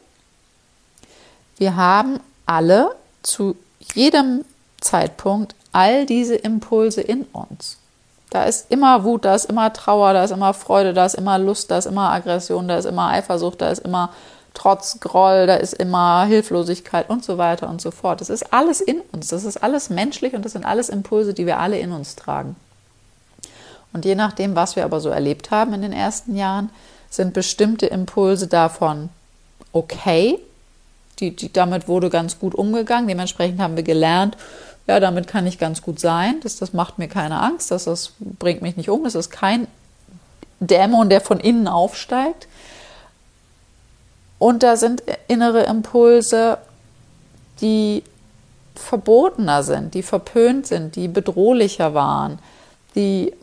wir haben alle zu jedem Zeitpunkt all diese Impulse in uns. Da ist immer Wut, da ist immer Trauer, da ist immer Freude, da ist immer Lust, da ist immer Aggression, da ist immer Eifersucht, da ist immer Trotz, Groll, da ist immer Hilflosigkeit und so weiter und so fort. Das ist alles in uns, das ist alles menschlich und das sind alles Impulse, die wir alle in uns tragen. Und je nachdem, was wir aber so erlebt haben in den ersten Jahren, sind bestimmte Impulse davon okay. Die, die, damit wurde ganz gut umgegangen. Dementsprechend haben wir gelernt, ja, damit kann ich ganz gut sein. Das, das macht mir keine Angst. Das, das bringt mich nicht um. Das ist kein Dämon, der von innen aufsteigt. Und da sind innere Impulse, die verbotener sind, die verpönt sind, die bedrohlicher waren, die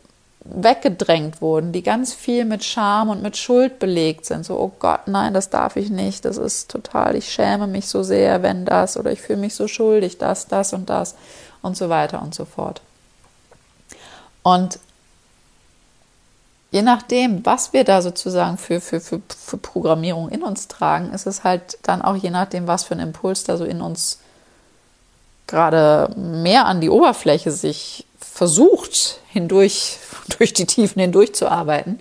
weggedrängt wurden, die ganz viel mit Scham und mit Schuld belegt sind. So, oh Gott, nein, das darf ich nicht, das ist total, ich schäme mich so sehr, wenn das, oder ich fühle mich so schuldig, das, das und das und so weiter und so fort. Und je nachdem, was wir da sozusagen für, für, für, für Programmierung in uns tragen, ist es halt dann auch je nachdem, was für ein Impuls da so in uns gerade mehr an die Oberfläche sich versucht, hindurch, durch die Tiefen hindurch zu arbeiten,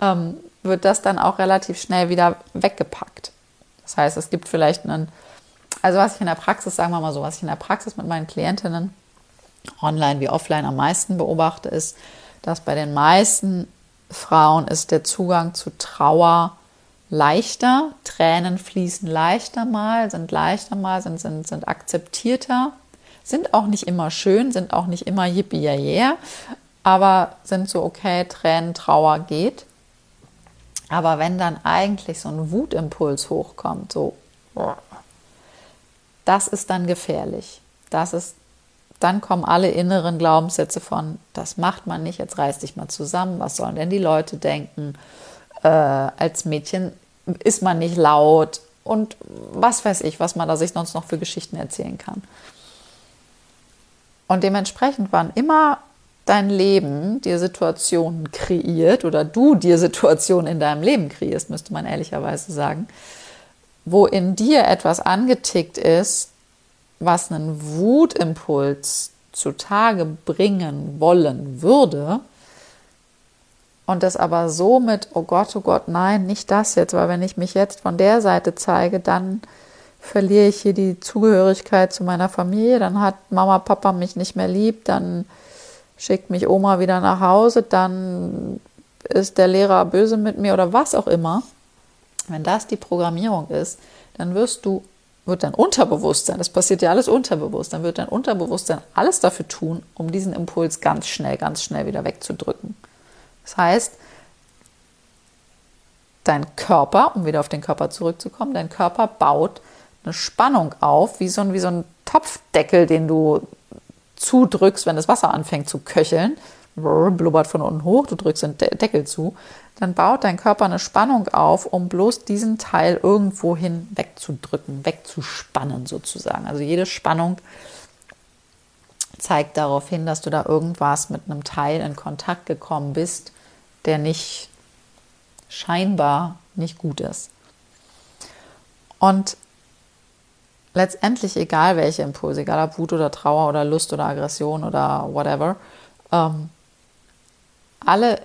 ähm, wird das dann auch relativ schnell wieder weggepackt. Das heißt, es gibt vielleicht einen, also was ich in der Praxis, sagen wir mal so, was ich in der Praxis mit meinen Klientinnen online wie offline am meisten beobachte, ist, dass bei den meisten Frauen ist der Zugang zu Trauer leichter, Tränen fließen leichter mal, sind leichter mal, sind, sind, sind akzeptierter, sind auch nicht immer schön, sind auch nicht immer yippie yeah, aber sind so okay, Tränen, Trauer geht. Aber wenn dann eigentlich so ein Wutimpuls hochkommt, so, das ist dann gefährlich. Das ist dann kommen alle inneren Glaubenssätze von, das macht man nicht, jetzt reiß dich mal zusammen, was sollen denn die Leute denken? Äh, als Mädchen ist man nicht laut und was weiß ich, was man da sich sonst noch für Geschichten erzählen kann. Und dementsprechend waren immer dein Leben dir Situationen kreiert oder du dir Situationen in deinem Leben kreierst, müsste man ehrlicherweise sagen, wo in dir etwas angetickt ist, was einen Wutimpuls zutage bringen wollen würde, und das aber so mit, oh Gott, oh Gott, nein, nicht das jetzt, weil wenn ich mich jetzt von der Seite zeige, dann verliere ich hier die Zugehörigkeit zu meiner Familie, dann hat Mama, Papa mich nicht mehr lieb, dann schickt mich Oma wieder nach Hause, dann ist der Lehrer böse mit mir oder was auch immer. Wenn das die Programmierung ist, dann wirst du wird dein Unterbewusstsein, das passiert ja alles unterbewusst, dann wird dein Unterbewusstsein alles dafür tun, um diesen Impuls ganz schnell, ganz schnell wieder wegzudrücken. Das heißt, dein Körper, um wieder auf den Körper zurückzukommen, dein Körper baut eine Spannung auf, wie so ein, wie so ein Topfdeckel, den du zudrückst, wenn das Wasser anfängt zu köcheln, blubbert von unten hoch, du drückst den Deckel zu dann baut dein Körper eine Spannung auf, um bloß diesen Teil irgendwohin wegzudrücken, wegzuspannen sozusagen. Also jede Spannung zeigt darauf hin, dass du da irgendwas mit einem Teil in Kontakt gekommen bist, der nicht scheinbar nicht gut ist. Und letztendlich, egal welche Impulse, egal ob Wut oder Trauer oder Lust oder Aggression oder whatever, ähm, alle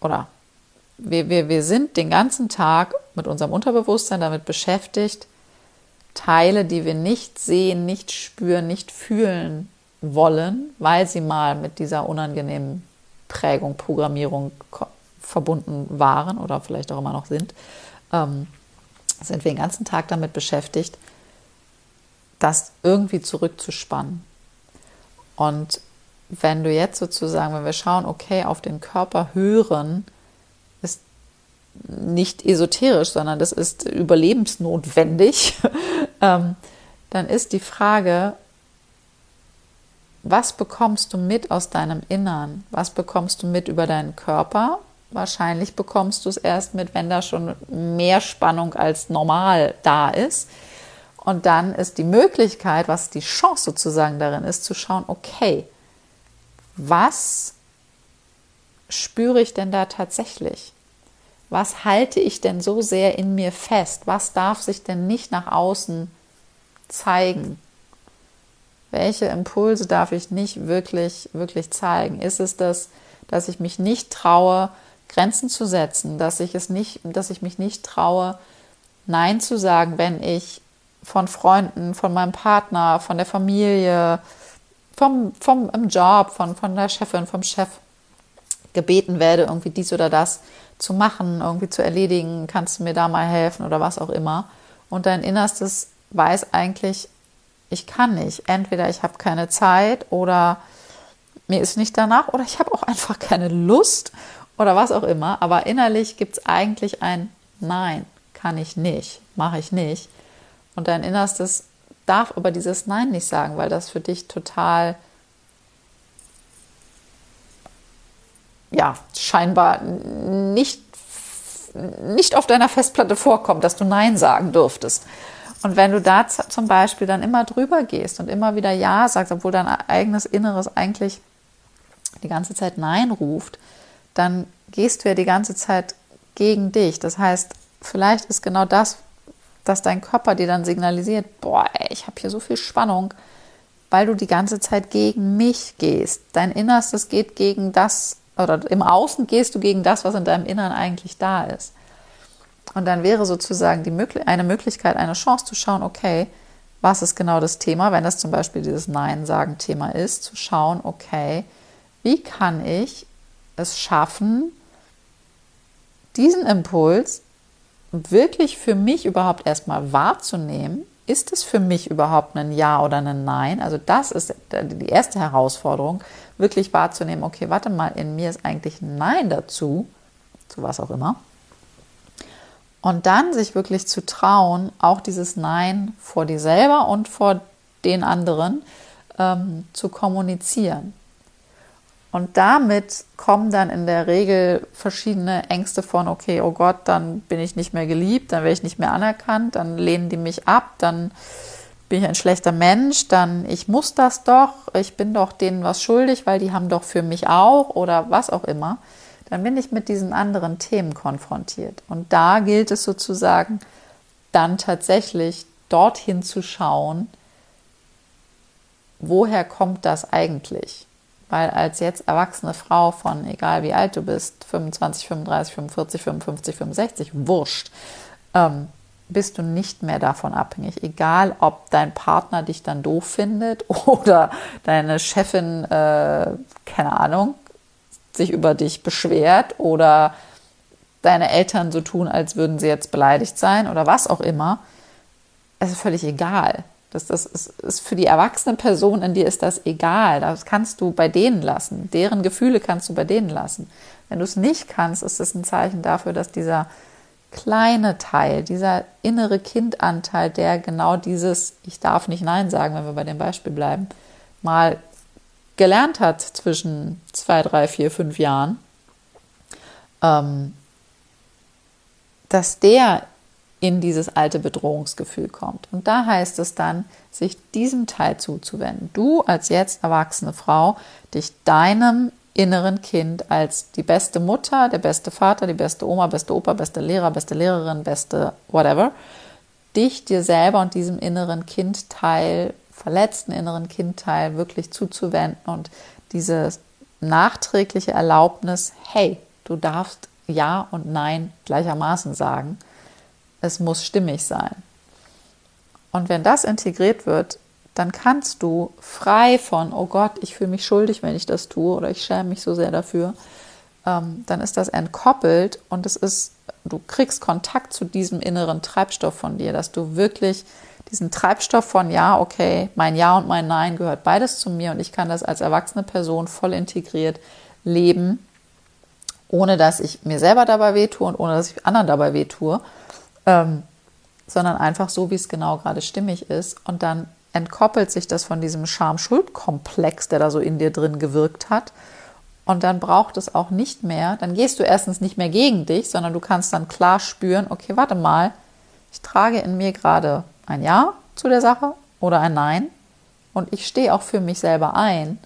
oder wir, wir, wir sind den ganzen Tag mit unserem Unterbewusstsein damit beschäftigt, Teile, die wir nicht sehen, nicht spüren, nicht fühlen wollen, weil sie mal mit dieser unangenehmen Prägung, Programmierung verbunden waren oder vielleicht auch immer noch sind, ähm, sind wir den ganzen Tag damit beschäftigt, das irgendwie zurückzuspannen. Und wenn du jetzt sozusagen, wenn wir schauen, okay, auf den Körper hören, ist nicht esoterisch, sondern das ist überlebensnotwendig, ähm, dann ist die Frage, was bekommst du mit aus deinem Innern? Was bekommst du mit über deinen Körper? Wahrscheinlich bekommst du es erst mit, wenn da schon mehr Spannung als normal da ist. Und dann ist die Möglichkeit, was die Chance sozusagen darin ist, zu schauen, okay, was spüre ich denn da tatsächlich? Was halte ich denn so sehr in mir fest? Was darf sich denn nicht nach außen zeigen? Welche Impulse darf ich nicht wirklich, wirklich zeigen? Ist es das, dass ich mich nicht traue, Grenzen zu setzen, dass ich es nicht, dass ich mich nicht traue, Nein zu sagen, wenn ich von Freunden, von meinem Partner, von der Familie, vom, vom im Job, von, von der Chefin, vom Chef gebeten werde, irgendwie dies oder das zu machen, irgendwie zu erledigen, kannst du mir da mal helfen oder was auch immer. Und dein Innerstes weiß eigentlich, ich kann nicht. Entweder ich habe keine Zeit oder mir ist nicht danach oder ich habe auch einfach keine Lust oder was auch immer. Aber innerlich gibt es eigentlich ein Nein, kann ich nicht, mache ich nicht. Und dein Innerstes darf aber dieses Nein nicht sagen, weil das für dich total, ja, scheinbar nicht, nicht auf deiner Festplatte vorkommt, dass du Nein sagen dürftest. Und wenn du da zum Beispiel dann immer drüber gehst und immer wieder Ja sagst, obwohl dein eigenes Inneres eigentlich die ganze Zeit Nein ruft, dann gehst du ja die ganze Zeit gegen dich. Das heißt, vielleicht ist genau das, dass dein Körper dir dann signalisiert, boah, ich habe hier so viel Spannung, weil du die ganze Zeit gegen mich gehst. Dein Innerstes geht gegen das, oder im Außen gehst du gegen das, was in deinem Innern eigentlich da ist. Und dann wäre sozusagen die, eine Möglichkeit, eine Chance zu schauen, okay, was ist genau das Thema, wenn das zum Beispiel dieses Nein-Sagen-Thema ist, zu schauen, okay, wie kann ich es schaffen, diesen Impuls wirklich für mich überhaupt erstmal wahrzunehmen, ist es für mich überhaupt ein Ja oder ein Nein? Also das ist die erste Herausforderung, wirklich wahrzunehmen, okay, warte mal, in mir ist eigentlich ein Nein dazu, zu was auch immer. Und dann sich wirklich zu trauen, auch dieses Nein vor dir selber und vor den anderen ähm, zu kommunizieren. Und damit kommen dann in der Regel verschiedene Ängste von, okay, oh Gott, dann bin ich nicht mehr geliebt, dann werde ich nicht mehr anerkannt, dann lehnen die mich ab, dann bin ich ein schlechter Mensch, dann ich muss das doch, ich bin doch denen was schuldig, weil die haben doch für mich auch oder was auch immer. Dann bin ich mit diesen anderen Themen konfrontiert. Und da gilt es sozusagen dann tatsächlich dorthin zu schauen, woher kommt das eigentlich? Weil als jetzt erwachsene Frau von, egal wie alt du bist, 25, 35, 45, 55, 65, wurscht, ähm, bist du nicht mehr davon abhängig. Egal, ob dein Partner dich dann doof findet oder deine Chefin, äh, keine Ahnung, sich über dich beschwert oder deine Eltern so tun, als würden sie jetzt beleidigt sein oder was auch immer. Es ist völlig egal. Das, das ist, ist, für die erwachsene Person in dir ist das egal. Das kannst du bei denen lassen. Deren Gefühle kannst du bei denen lassen. Wenn du es nicht kannst, ist es ein Zeichen dafür, dass dieser kleine Teil, dieser innere Kindanteil, der genau dieses Ich darf nicht Nein sagen, wenn wir bei dem Beispiel bleiben, mal gelernt hat zwischen zwei, drei, vier, fünf Jahren, ähm, dass der in dieses alte Bedrohungsgefühl kommt. Und da heißt es dann, sich diesem Teil zuzuwenden. Du als jetzt erwachsene Frau, dich deinem inneren Kind als die beste Mutter, der beste Vater, die beste Oma, beste Opa, beste Lehrer, beste Lehrerin, beste whatever, dich dir selber und diesem inneren Kindteil, verletzten inneren Kindteil wirklich zuzuwenden und diese nachträgliche Erlaubnis, hey, du darfst Ja und Nein gleichermaßen sagen es muss stimmig sein. Und wenn das integriert wird, dann kannst du frei von, oh Gott, ich fühle mich schuldig, wenn ich das tue oder ich schäme mich so sehr dafür, ähm, dann ist das entkoppelt und es ist, du kriegst Kontakt zu diesem inneren Treibstoff von dir, dass du wirklich diesen Treibstoff von Ja, okay, mein Ja und mein Nein gehört beides zu mir und ich kann das als erwachsene Person voll integriert leben, ohne dass ich mir selber dabei wehtue und ohne dass ich anderen dabei wehtue, ähm, sondern einfach so, wie es genau gerade stimmig ist. Und dann entkoppelt sich das von diesem Scham-Schuld-Komplex, der da so in dir drin gewirkt hat. Und dann braucht es auch nicht mehr, dann gehst du erstens nicht mehr gegen dich, sondern du kannst dann klar spüren, okay, warte mal, ich trage in mir gerade ein Ja zu der Sache oder ein Nein und ich stehe auch für mich selber ein.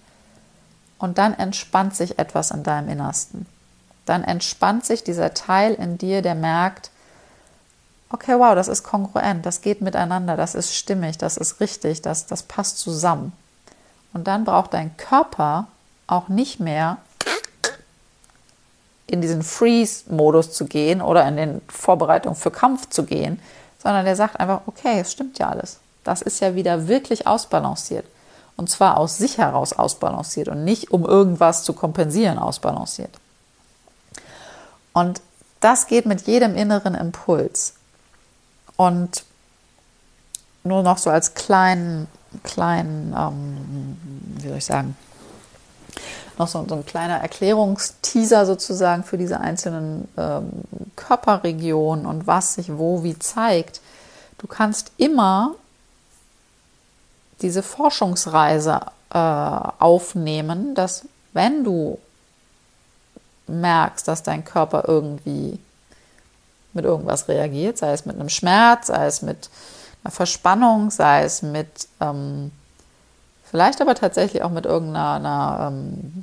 Und dann entspannt sich etwas in deinem Innersten. Dann entspannt sich dieser Teil in dir, der merkt, okay, wow, das ist kongruent, das geht miteinander, das ist stimmig, das ist richtig, das, das passt zusammen. Und dann braucht dein Körper auch nicht mehr in diesen Freeze-Modus zu gehen oder in den Vorbereitungen für Kampf zu gehen, sondern der sagt einfach, okay, es stimmt ja alles. Das ist ja wieder wirklich ausbalanciert. Und zwar aus sich heraus ausbalanciert und nicht um irgendwas zu kompensieren ausbalanciert. Und das geht mit jedem inneren Impuls. Und nur noch so als kleinen, kleinen, ähm, wie soll ich sagen, noch so, so ein kleiner Erklärungsteaser sozusagen für diese einzelnen ähm, Körperregionen und was sich wo wie zeigt. Du kannst immer diese Forschungsreise äh, aufnehmen, dass wenn du merkst, dass dein Körper irgendwie mit irgendwas reagiert, sei es mit einem Schmerz, sei es mit einer Verspannung, sei es mit ähm, vielleicht aber tatsächlich auch mit irgendeiner, ähm,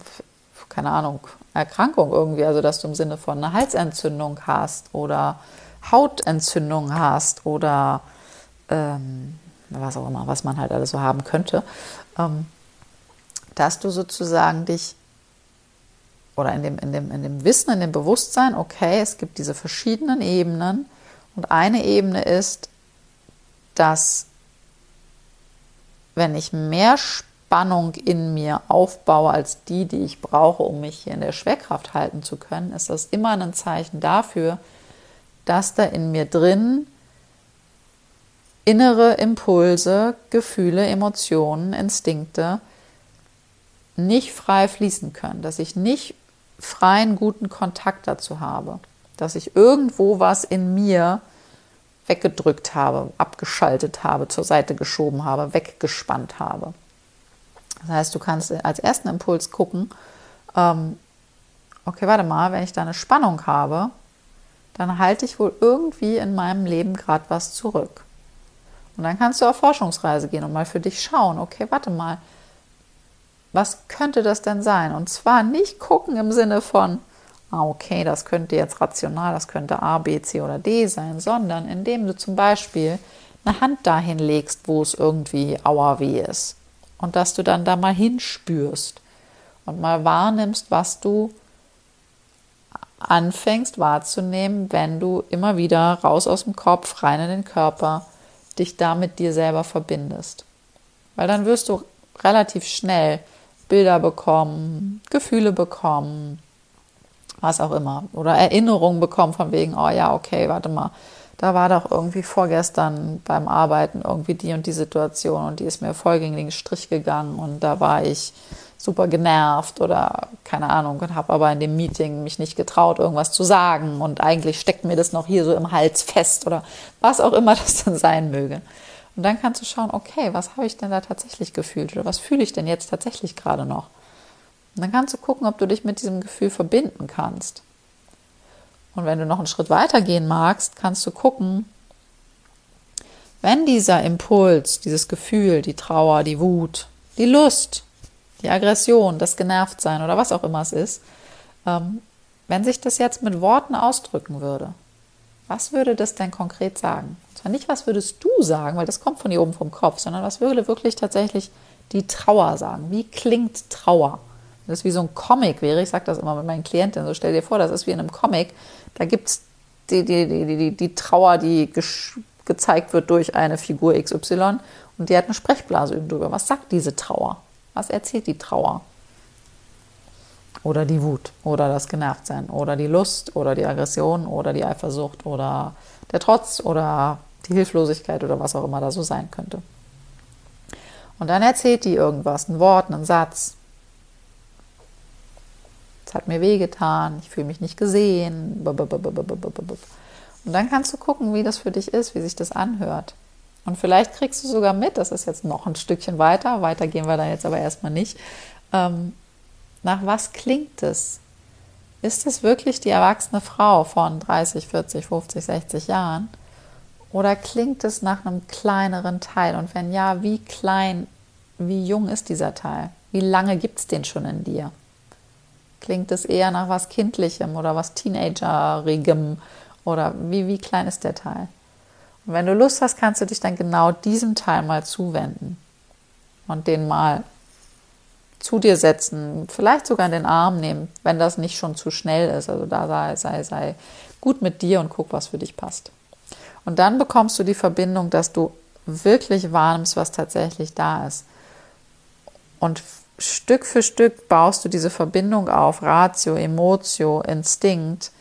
keine Ahnung, Erkrankung irgendwie, also dass du im Sinne von einer Halsentzündung hast oder Hautentzündung hast oder ähm, was auch immer, was man halt alles so haben könnte, ähm, dass du sozusagen dich oder in dem, in, dem, in dem Wissen, in dem Bewusstsein, okay, es gibt diese verschiedenen Ebenen. Und eine Ebene ist, dass wenn ich mehr Spannung in mir aufbaue als die, die ich brauche, um mich hier in der Schwerkraft halten zu können, ist das immer ein Zeichen dafür, dass da in mir drin innere Impulse, Gefühle, Emotionen, Instinkte nicht frei fließen können, dass ich nicht freien, guten Kontakt dazu habe. Dass ich irgendwo was in mir weggedrückt habe, abgeschaltet habe, zur Seite geschoben habe, weggespannt habe. Das heißt, du kannst als ersten Impuls gucken, ähm, okay, warte mal, wenn ich da eine Spannung habe, dann halte ich wohl irgendwie in meinem Leben gerade was zurück. Und dann kannst du auf Forschungsreise gehen und mal für dich schauen, okay, warte mal, was könnte das denn sein? Und zwar nicht gucken im Sinne von, ah, okay, das könnte jetzt rational, das könnte A, B, C oder D sein, sondern indem du zum Beispiel eine Hand dahin legst, wo es irgendwie aua weh ist. Und dass du dann da mal hinspürst und mal wahrnimmst, was du anfängst wahrzunehmen, wenn du immer wieder raus aus dem Kopf, rein in den Körper, dich da mit dir selber verbindest. Weil dann wirst du relativ schnell Bilder bekommen, Gefühle bekommen, was auch immer. Oder Erinnerungen bekommen von wegen, oh ja, okay, warte mal, da war doch irgendwie vorgestern beim Arbeiten irgendwie die und die Situation und die ist mir voll gegen den Strich gegangen und da war ich super genervt oder keine Ahnung und habe aber in dem Meeting mich nicht getraut, irgendwas zu sagen und eigentlich steckt mir das noch hier so im Hals fest oder was auch immer das dann sein möge. Und dann kannst du schauen, okay, was habe ich denn da tatsächlich gefühlt oder was fühle ich denn jetzt tatsächlich gerade noch? Und dann kannst du gucken, ob du dich mit diesem Gefühl verbinden kannst. Und wenn du noch einen Schritt weiter gehen magst, kannst du gucken, wenn dieser Impuls, dieses Gefühl, die Trauer, die Wut, die Lust, die Aggression, das Genervtsein oder was auch immer es ist, ähm, wenn sich das jetzt mit Worten ausdrücken würde, was würde das denn konkret sagen? Zwar nicht, was würdest du sagen, weil das kommt von hier oben vom Kopf, sondern was würde wirklich tatsächlich die Trauer sagen? Wie klingt Trauer? Das ist wie so ein Comic wäre, ich sage das immer mit meinen Klientinnen, so stell dir vor, das ist wie in einem Comic, da gibt es die, die, die, die, die Trauer, die gezeigt wird durch eine Figur XY und die hat eine Sprechblase drüber. Was sagt diese Trauer? Was erzählt die Trauer? Oder die Wut oder das Genervtsein oder die Lust oder die Aggression oder die Eifersucht oder der Trotz oder die Hilflosigkeit oder was auch immer da so sein könnte. Und dann erzählt die irgendwas, ein Wort, einen Satz. Es hat mir wehgetan, ich fühle mich nicht gesehen. Und dann kannst du gucken, wie das für dich ist, wie sich das anhört. Und vielleicht kriegst du sogar mit, das ist jetzt noch ein Stückchen weiter, weiter gehen wir da jetzt aber erstmal nicht. Ähm, nach was klingt es? Ist es wirklich die erwachsene Frau von 30, 40, 50, 60 Jahren? Oder klingt es nach einem kleineren Teil? Und wenn ja, wie klein, wie jung ist dieser Teil? Wie lange gibt es den schon in dir? Klingt es eher nach was Kindlichem oder was Teenagerigem? Oder wie, wie klein ist der Teil? Und wenn du Lust hast, kannst du dich dann genau diesem Teil mal zuwenden und den mal zu dir setzen, vielleicht sogar in den Arm nehmen, wenn das nicht schon zu schnell ist. Also da sei, sei, sei gut mit dir und guck, was für dich passt. Und dann bekommst du die Verbindung, dass du wirklich wahrnimmst, was tatsächlich da ist. Und Stück für Stück baust du diese Verbindung auf, Ratio, Emotio, Instinkt,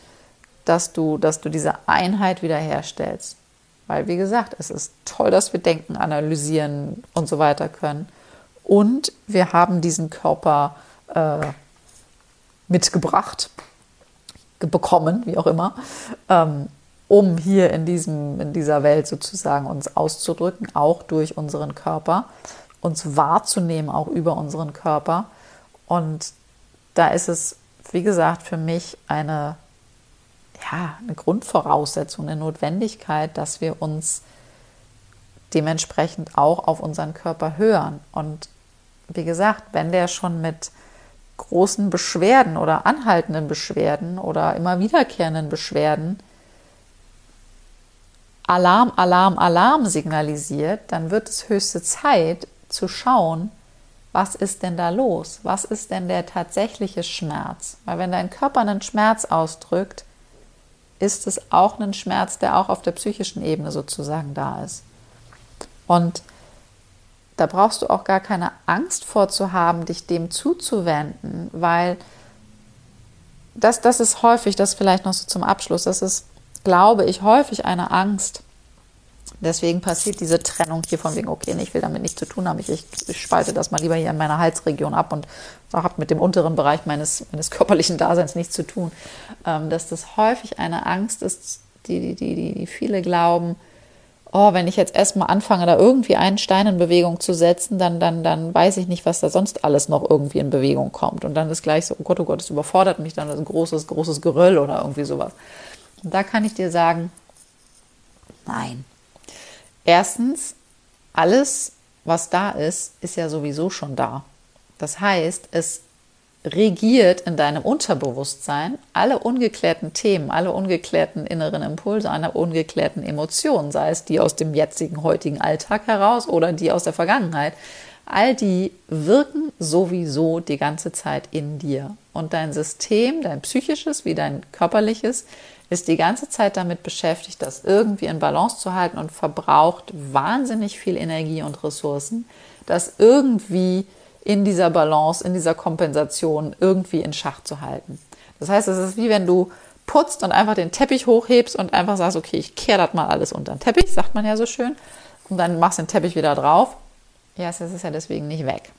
dass du, dass du diese Einheit wiederherstellst. Weil, wie gesagt, es ist toll, dass wir denken, analysieren und so weiter können. Und wir haben diesen Körper äh, mitgebracht, bekommen, wie auch immer, ähm, um hier in, diesem, in dieser Welt sozusagen uns auszudrücken, auch durch unseren Körper, uns wahrzunehmen, auch über unseren Körper. Und da ist es, wie gesagt, für mich eine, ja, eine Grundvoraussetzung, eine Notwendigkeit, dass wir uns dementsprechend auch auf unseren Körper hören. Und wie gesagt, wenn der schon mit großen Beschwerden oder anhaltenden Beschwerden oder immer wiederkehrenden Beschwerden Alarm, Alarm, Alarm signalisiert, dann wird es höchste Zeit zu schauen, was ist denn da los? Was ist denn der tatsächliche Schmerz? Weil wenn dein Körper einen Schmerz ausdrückt, ist es auch ein Schmerz, der auch auf der psychischen Ebene sozusagen da ist. Und da brauchst du auch gar keine Angst vorzuhaben, dich dem zuzuwenden, weil das, das ist häufig, das vielleicht noch so zum Abschluss, das ist glaube ich, häufig eine Angst. Deswegen passiert diese Trennung hier von wegen, okay, ich will damit nichts zu tun haben. Ich, ich spalte das mal lieber hier in meiner Halsregion ab und habe mit dem unteren Bereich meines, meines körperlichen Daseins nichts zu tun. Ähm, dass das häufig eine Angst ist, die, die, die, die viele glauben, oh, wenn ich jetzt erstmal anfange, da irgendwie einen Stein in Bewegung zu setzen, dann, dann, dann weiß ich nicht, was da sonst alles noch irgendwie in Bewegung kommt. Und dann ist gleich so, oh Gott, oh Gott, es überfordert mich dann ein großes, großes Geröll oder irgendwie sowas. Und da kann ich dir sagen, nein. Erstens, alles, was da ist, ist ja sowieso schon da. Das heißt, es regiert in deinem Unterbewusstsein alle ungeklärten Themen, alle ungeklärten inneren Impulse, alle ungeklärten Emotionen, sei es die aus dem jetzigen, heutigen Alltag heraus oder die aus der Vergangenheit. All die wirken sowieso die ganze Zeit in dir. Und dein System, dein psychisches wie dein körperliches, ist die ganze Zeit damit beschäftigt, das irgendwie in Balance zu halten und verbraucht wahnsinnig viel Energie und Ressourcen, das irgendwie in dieser Balance, in dieser Kompensation irgendwie in Schach zu halten. Das heißt, es ist wie wenn du putzt und einfach den Teppich hochhebst und einfach sagst, okay, ich kehre das mal alles unter den Teppich, sagt man ja so schön, und dann machst den Teppich wieder drauf. Ja, es ist ja deswegen nicht weg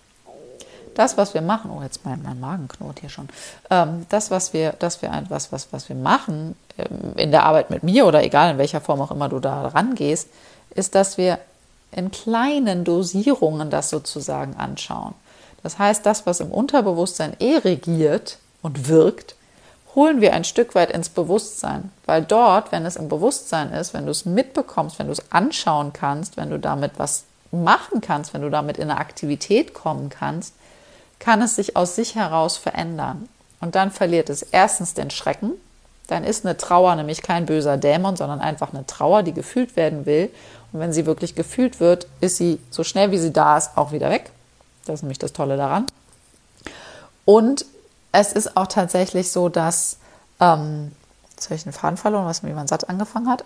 das, was wir machen, oh, jetzt mein, mein Magen knurrt hier schon, ähm, das, was wir, dass wir etwas, was, was wir machen in der Arbeit mit mir oder egal in welcher Form auch immer du da rangehst, ist, dass wir in kleinen Dosierungen das sozusagen anschauen. Das heißt, das, was im Unterbewusstsein eh regiert und wirkt, holen wir ein Stück weit ins Bewusstsein. Weil dort, wenn es im Bewusstsein ist, wenn du es mitbekommst, wenn du es anschauen kannst, wenn du damit was machen kannst, wenn du damit in eine Aktivität kommen kannst, kann es sich aus sich heraus verändern. Und dann verliert es erstens den Schrecken. Dann ist eine Trauer nämlich kein böser Dämon, sondern einfach eine Trauer, die gefühlt werden will. Und wenn sie wirklich gefühlt wird, ist sie so schnell wie sie da ist auch wieder weg. Das ist nämlich das Tolle daran. Und es ist auch tatsächlich so, dass, ähm, jetzt habe ich den Faden verloren, was mir jemand satt angefangen hat,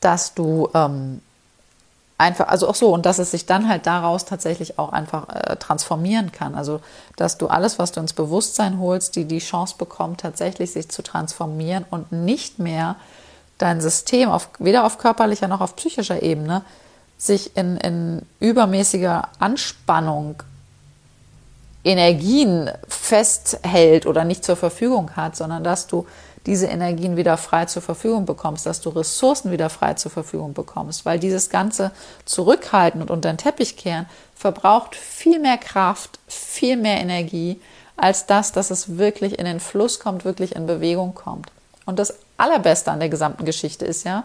dass du ähm, einfach, also auch so, und dass es sich dann halt daraus tatsächlich auch einfach äh, transformieren kann. Also, dass du alles, was du ins Bewusstsein holst, die die Chance bekommt, tatsächlich sich zu transformieren und nicht mehr dein System auf, weder auf körperlicher noch auf psychischer Ebene sich in, in übermäßiger Anspannung Energien festhält oder nicht zur Verfügung hat, sondern dass du diese Energien wieder frei zur Verfügung bekommst, dass du Ressourcen wieder frei zur Verfügung bekommst, weil dieses ganze Zurückhalten und unter den Teppich kehren verbraucht viel mehr Kraft, viel mehr Energie, als das, dass es wirklich in den Fluss kommt, wirklich in Bewegung kommt. Und das Allerbeste an der gesamten Geschichte ist ja,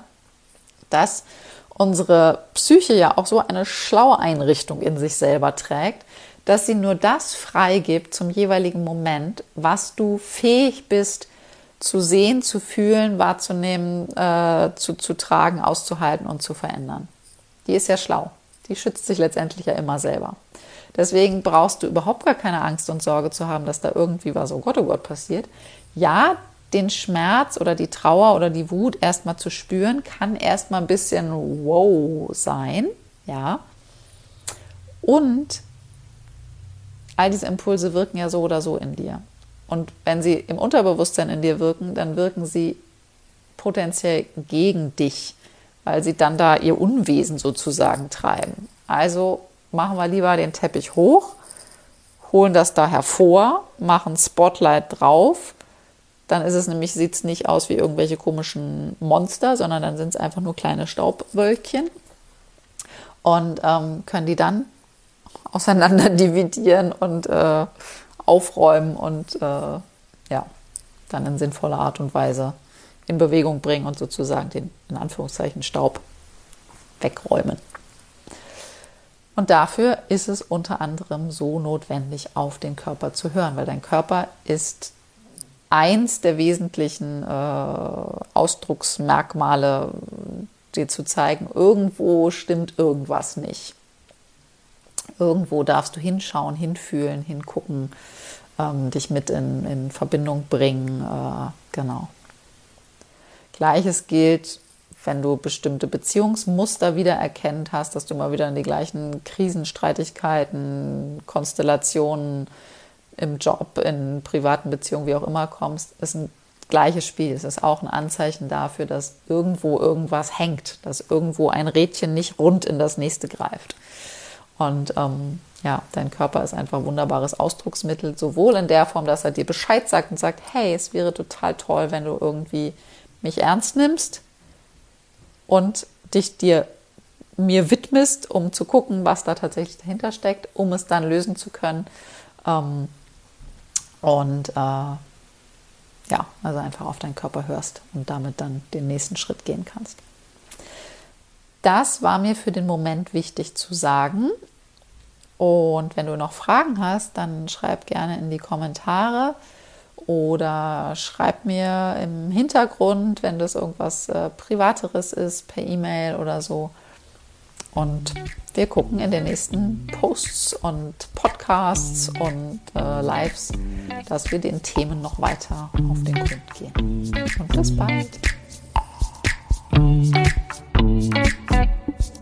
dass unsere Psyche ja auch so eine schlaue Einrichtung in sich selber trägt, dass sie nur das freigibt zum jeweiligen Moment, was du fähig bist zu sehen, zu fühlen, wahrzunehmen, äh, zu, zu tragen, auszuhalten und zu verändern. Die ist ja schlau. Die schützt sich letztendlich ja immer selber. Deswegen brauchst du überhaupt gar keine Angst und Sorge zu haben, dass da irgendwie was, oh Gott, oh Gott, passiert. Ja, den Schmerz oder die Trauer oder die Wut erstmal zu spüren, kann erstmal ein bisschen wow sein, ja. Und all diese Impulse wirken ja so oder so in dir. Und wenn sie im Unterbewusstsein in dir wirken, dann wirken sie potenziell gegen dich, weil sie dann da ihr Unwesen sozusagen treiben. Also machen wir lieber den Teppich hoch, holen das da hervor, machen Spotlight drauf. Dann ist es nämlich, sieht es nicht aus wie irgendwelche komischen Monster, sondern dann sind es einfach nur kleine Staubwölkchen. Und ähm, können die dann auseinander dividieren und äh, aufräumen und äh, ja, dann in sinnvoller Art und Weise in Bewegung bringen und sozusagen den in Anführungszeichen Staub wegräumen. Und dafür ist es unter anderem so notwendig, auf den Körper zu hören, weil dein Körper ist eins der wesentlichen äh, Ausdrucksmerkmale, dir zu zeigen, irgendwo stimmt irgendwas nicht. Irgendwo darfst du hinschauen, hinfühlen, hingucken, ähm, dich mit in, in Verbindung bringen. Äh, genau. Gleiches gilt, wenn du bestimmte Beziehungsmuster wiedererkennt hast, dass du mal wieder in die gleichen Krisenstreitigkeiten, Konstellationen im Job, in privaten Beziehungen, wie auch immer kommst, ist ein gleiches Spiel. Es ist auch ein Anzeichen dafür, dass irgendwo irgendwas hängt, dass irgendwo ein Rädchen nicht rund in das nächste greift. Und ähm, ja, dein Körper ist einfach ein wunderbares Ausdrucksmittel, sowohl in der Form, dass er dir Bescheid sagt und sagt, hey, es wäre total toll, wenn du irgendwie mich ernst nimmst und dich dir mir widmest, um zu gucken, was da tatsächlich dahinter steckt, um es dann lösen zu können. Ähm, und äh, ja, also einfach auf deinen Körper hörst und damit dann den nächsten Schritt gehen kannst. Das war mir für den Moment wichtig zu sagen. Und wenn du noch Fragen hast, dann schreib gerne in die Kommentare oder schreib mir im Hintergrund, wenn das irgendwas äh, Privateres ist, per E-Mail oder so. Und wir gucken in den nächsten Posts und Podcasts und äh, Lives, dass wir den Themen noch weiter auf den Grund gehen. Und bis bald. Thank you.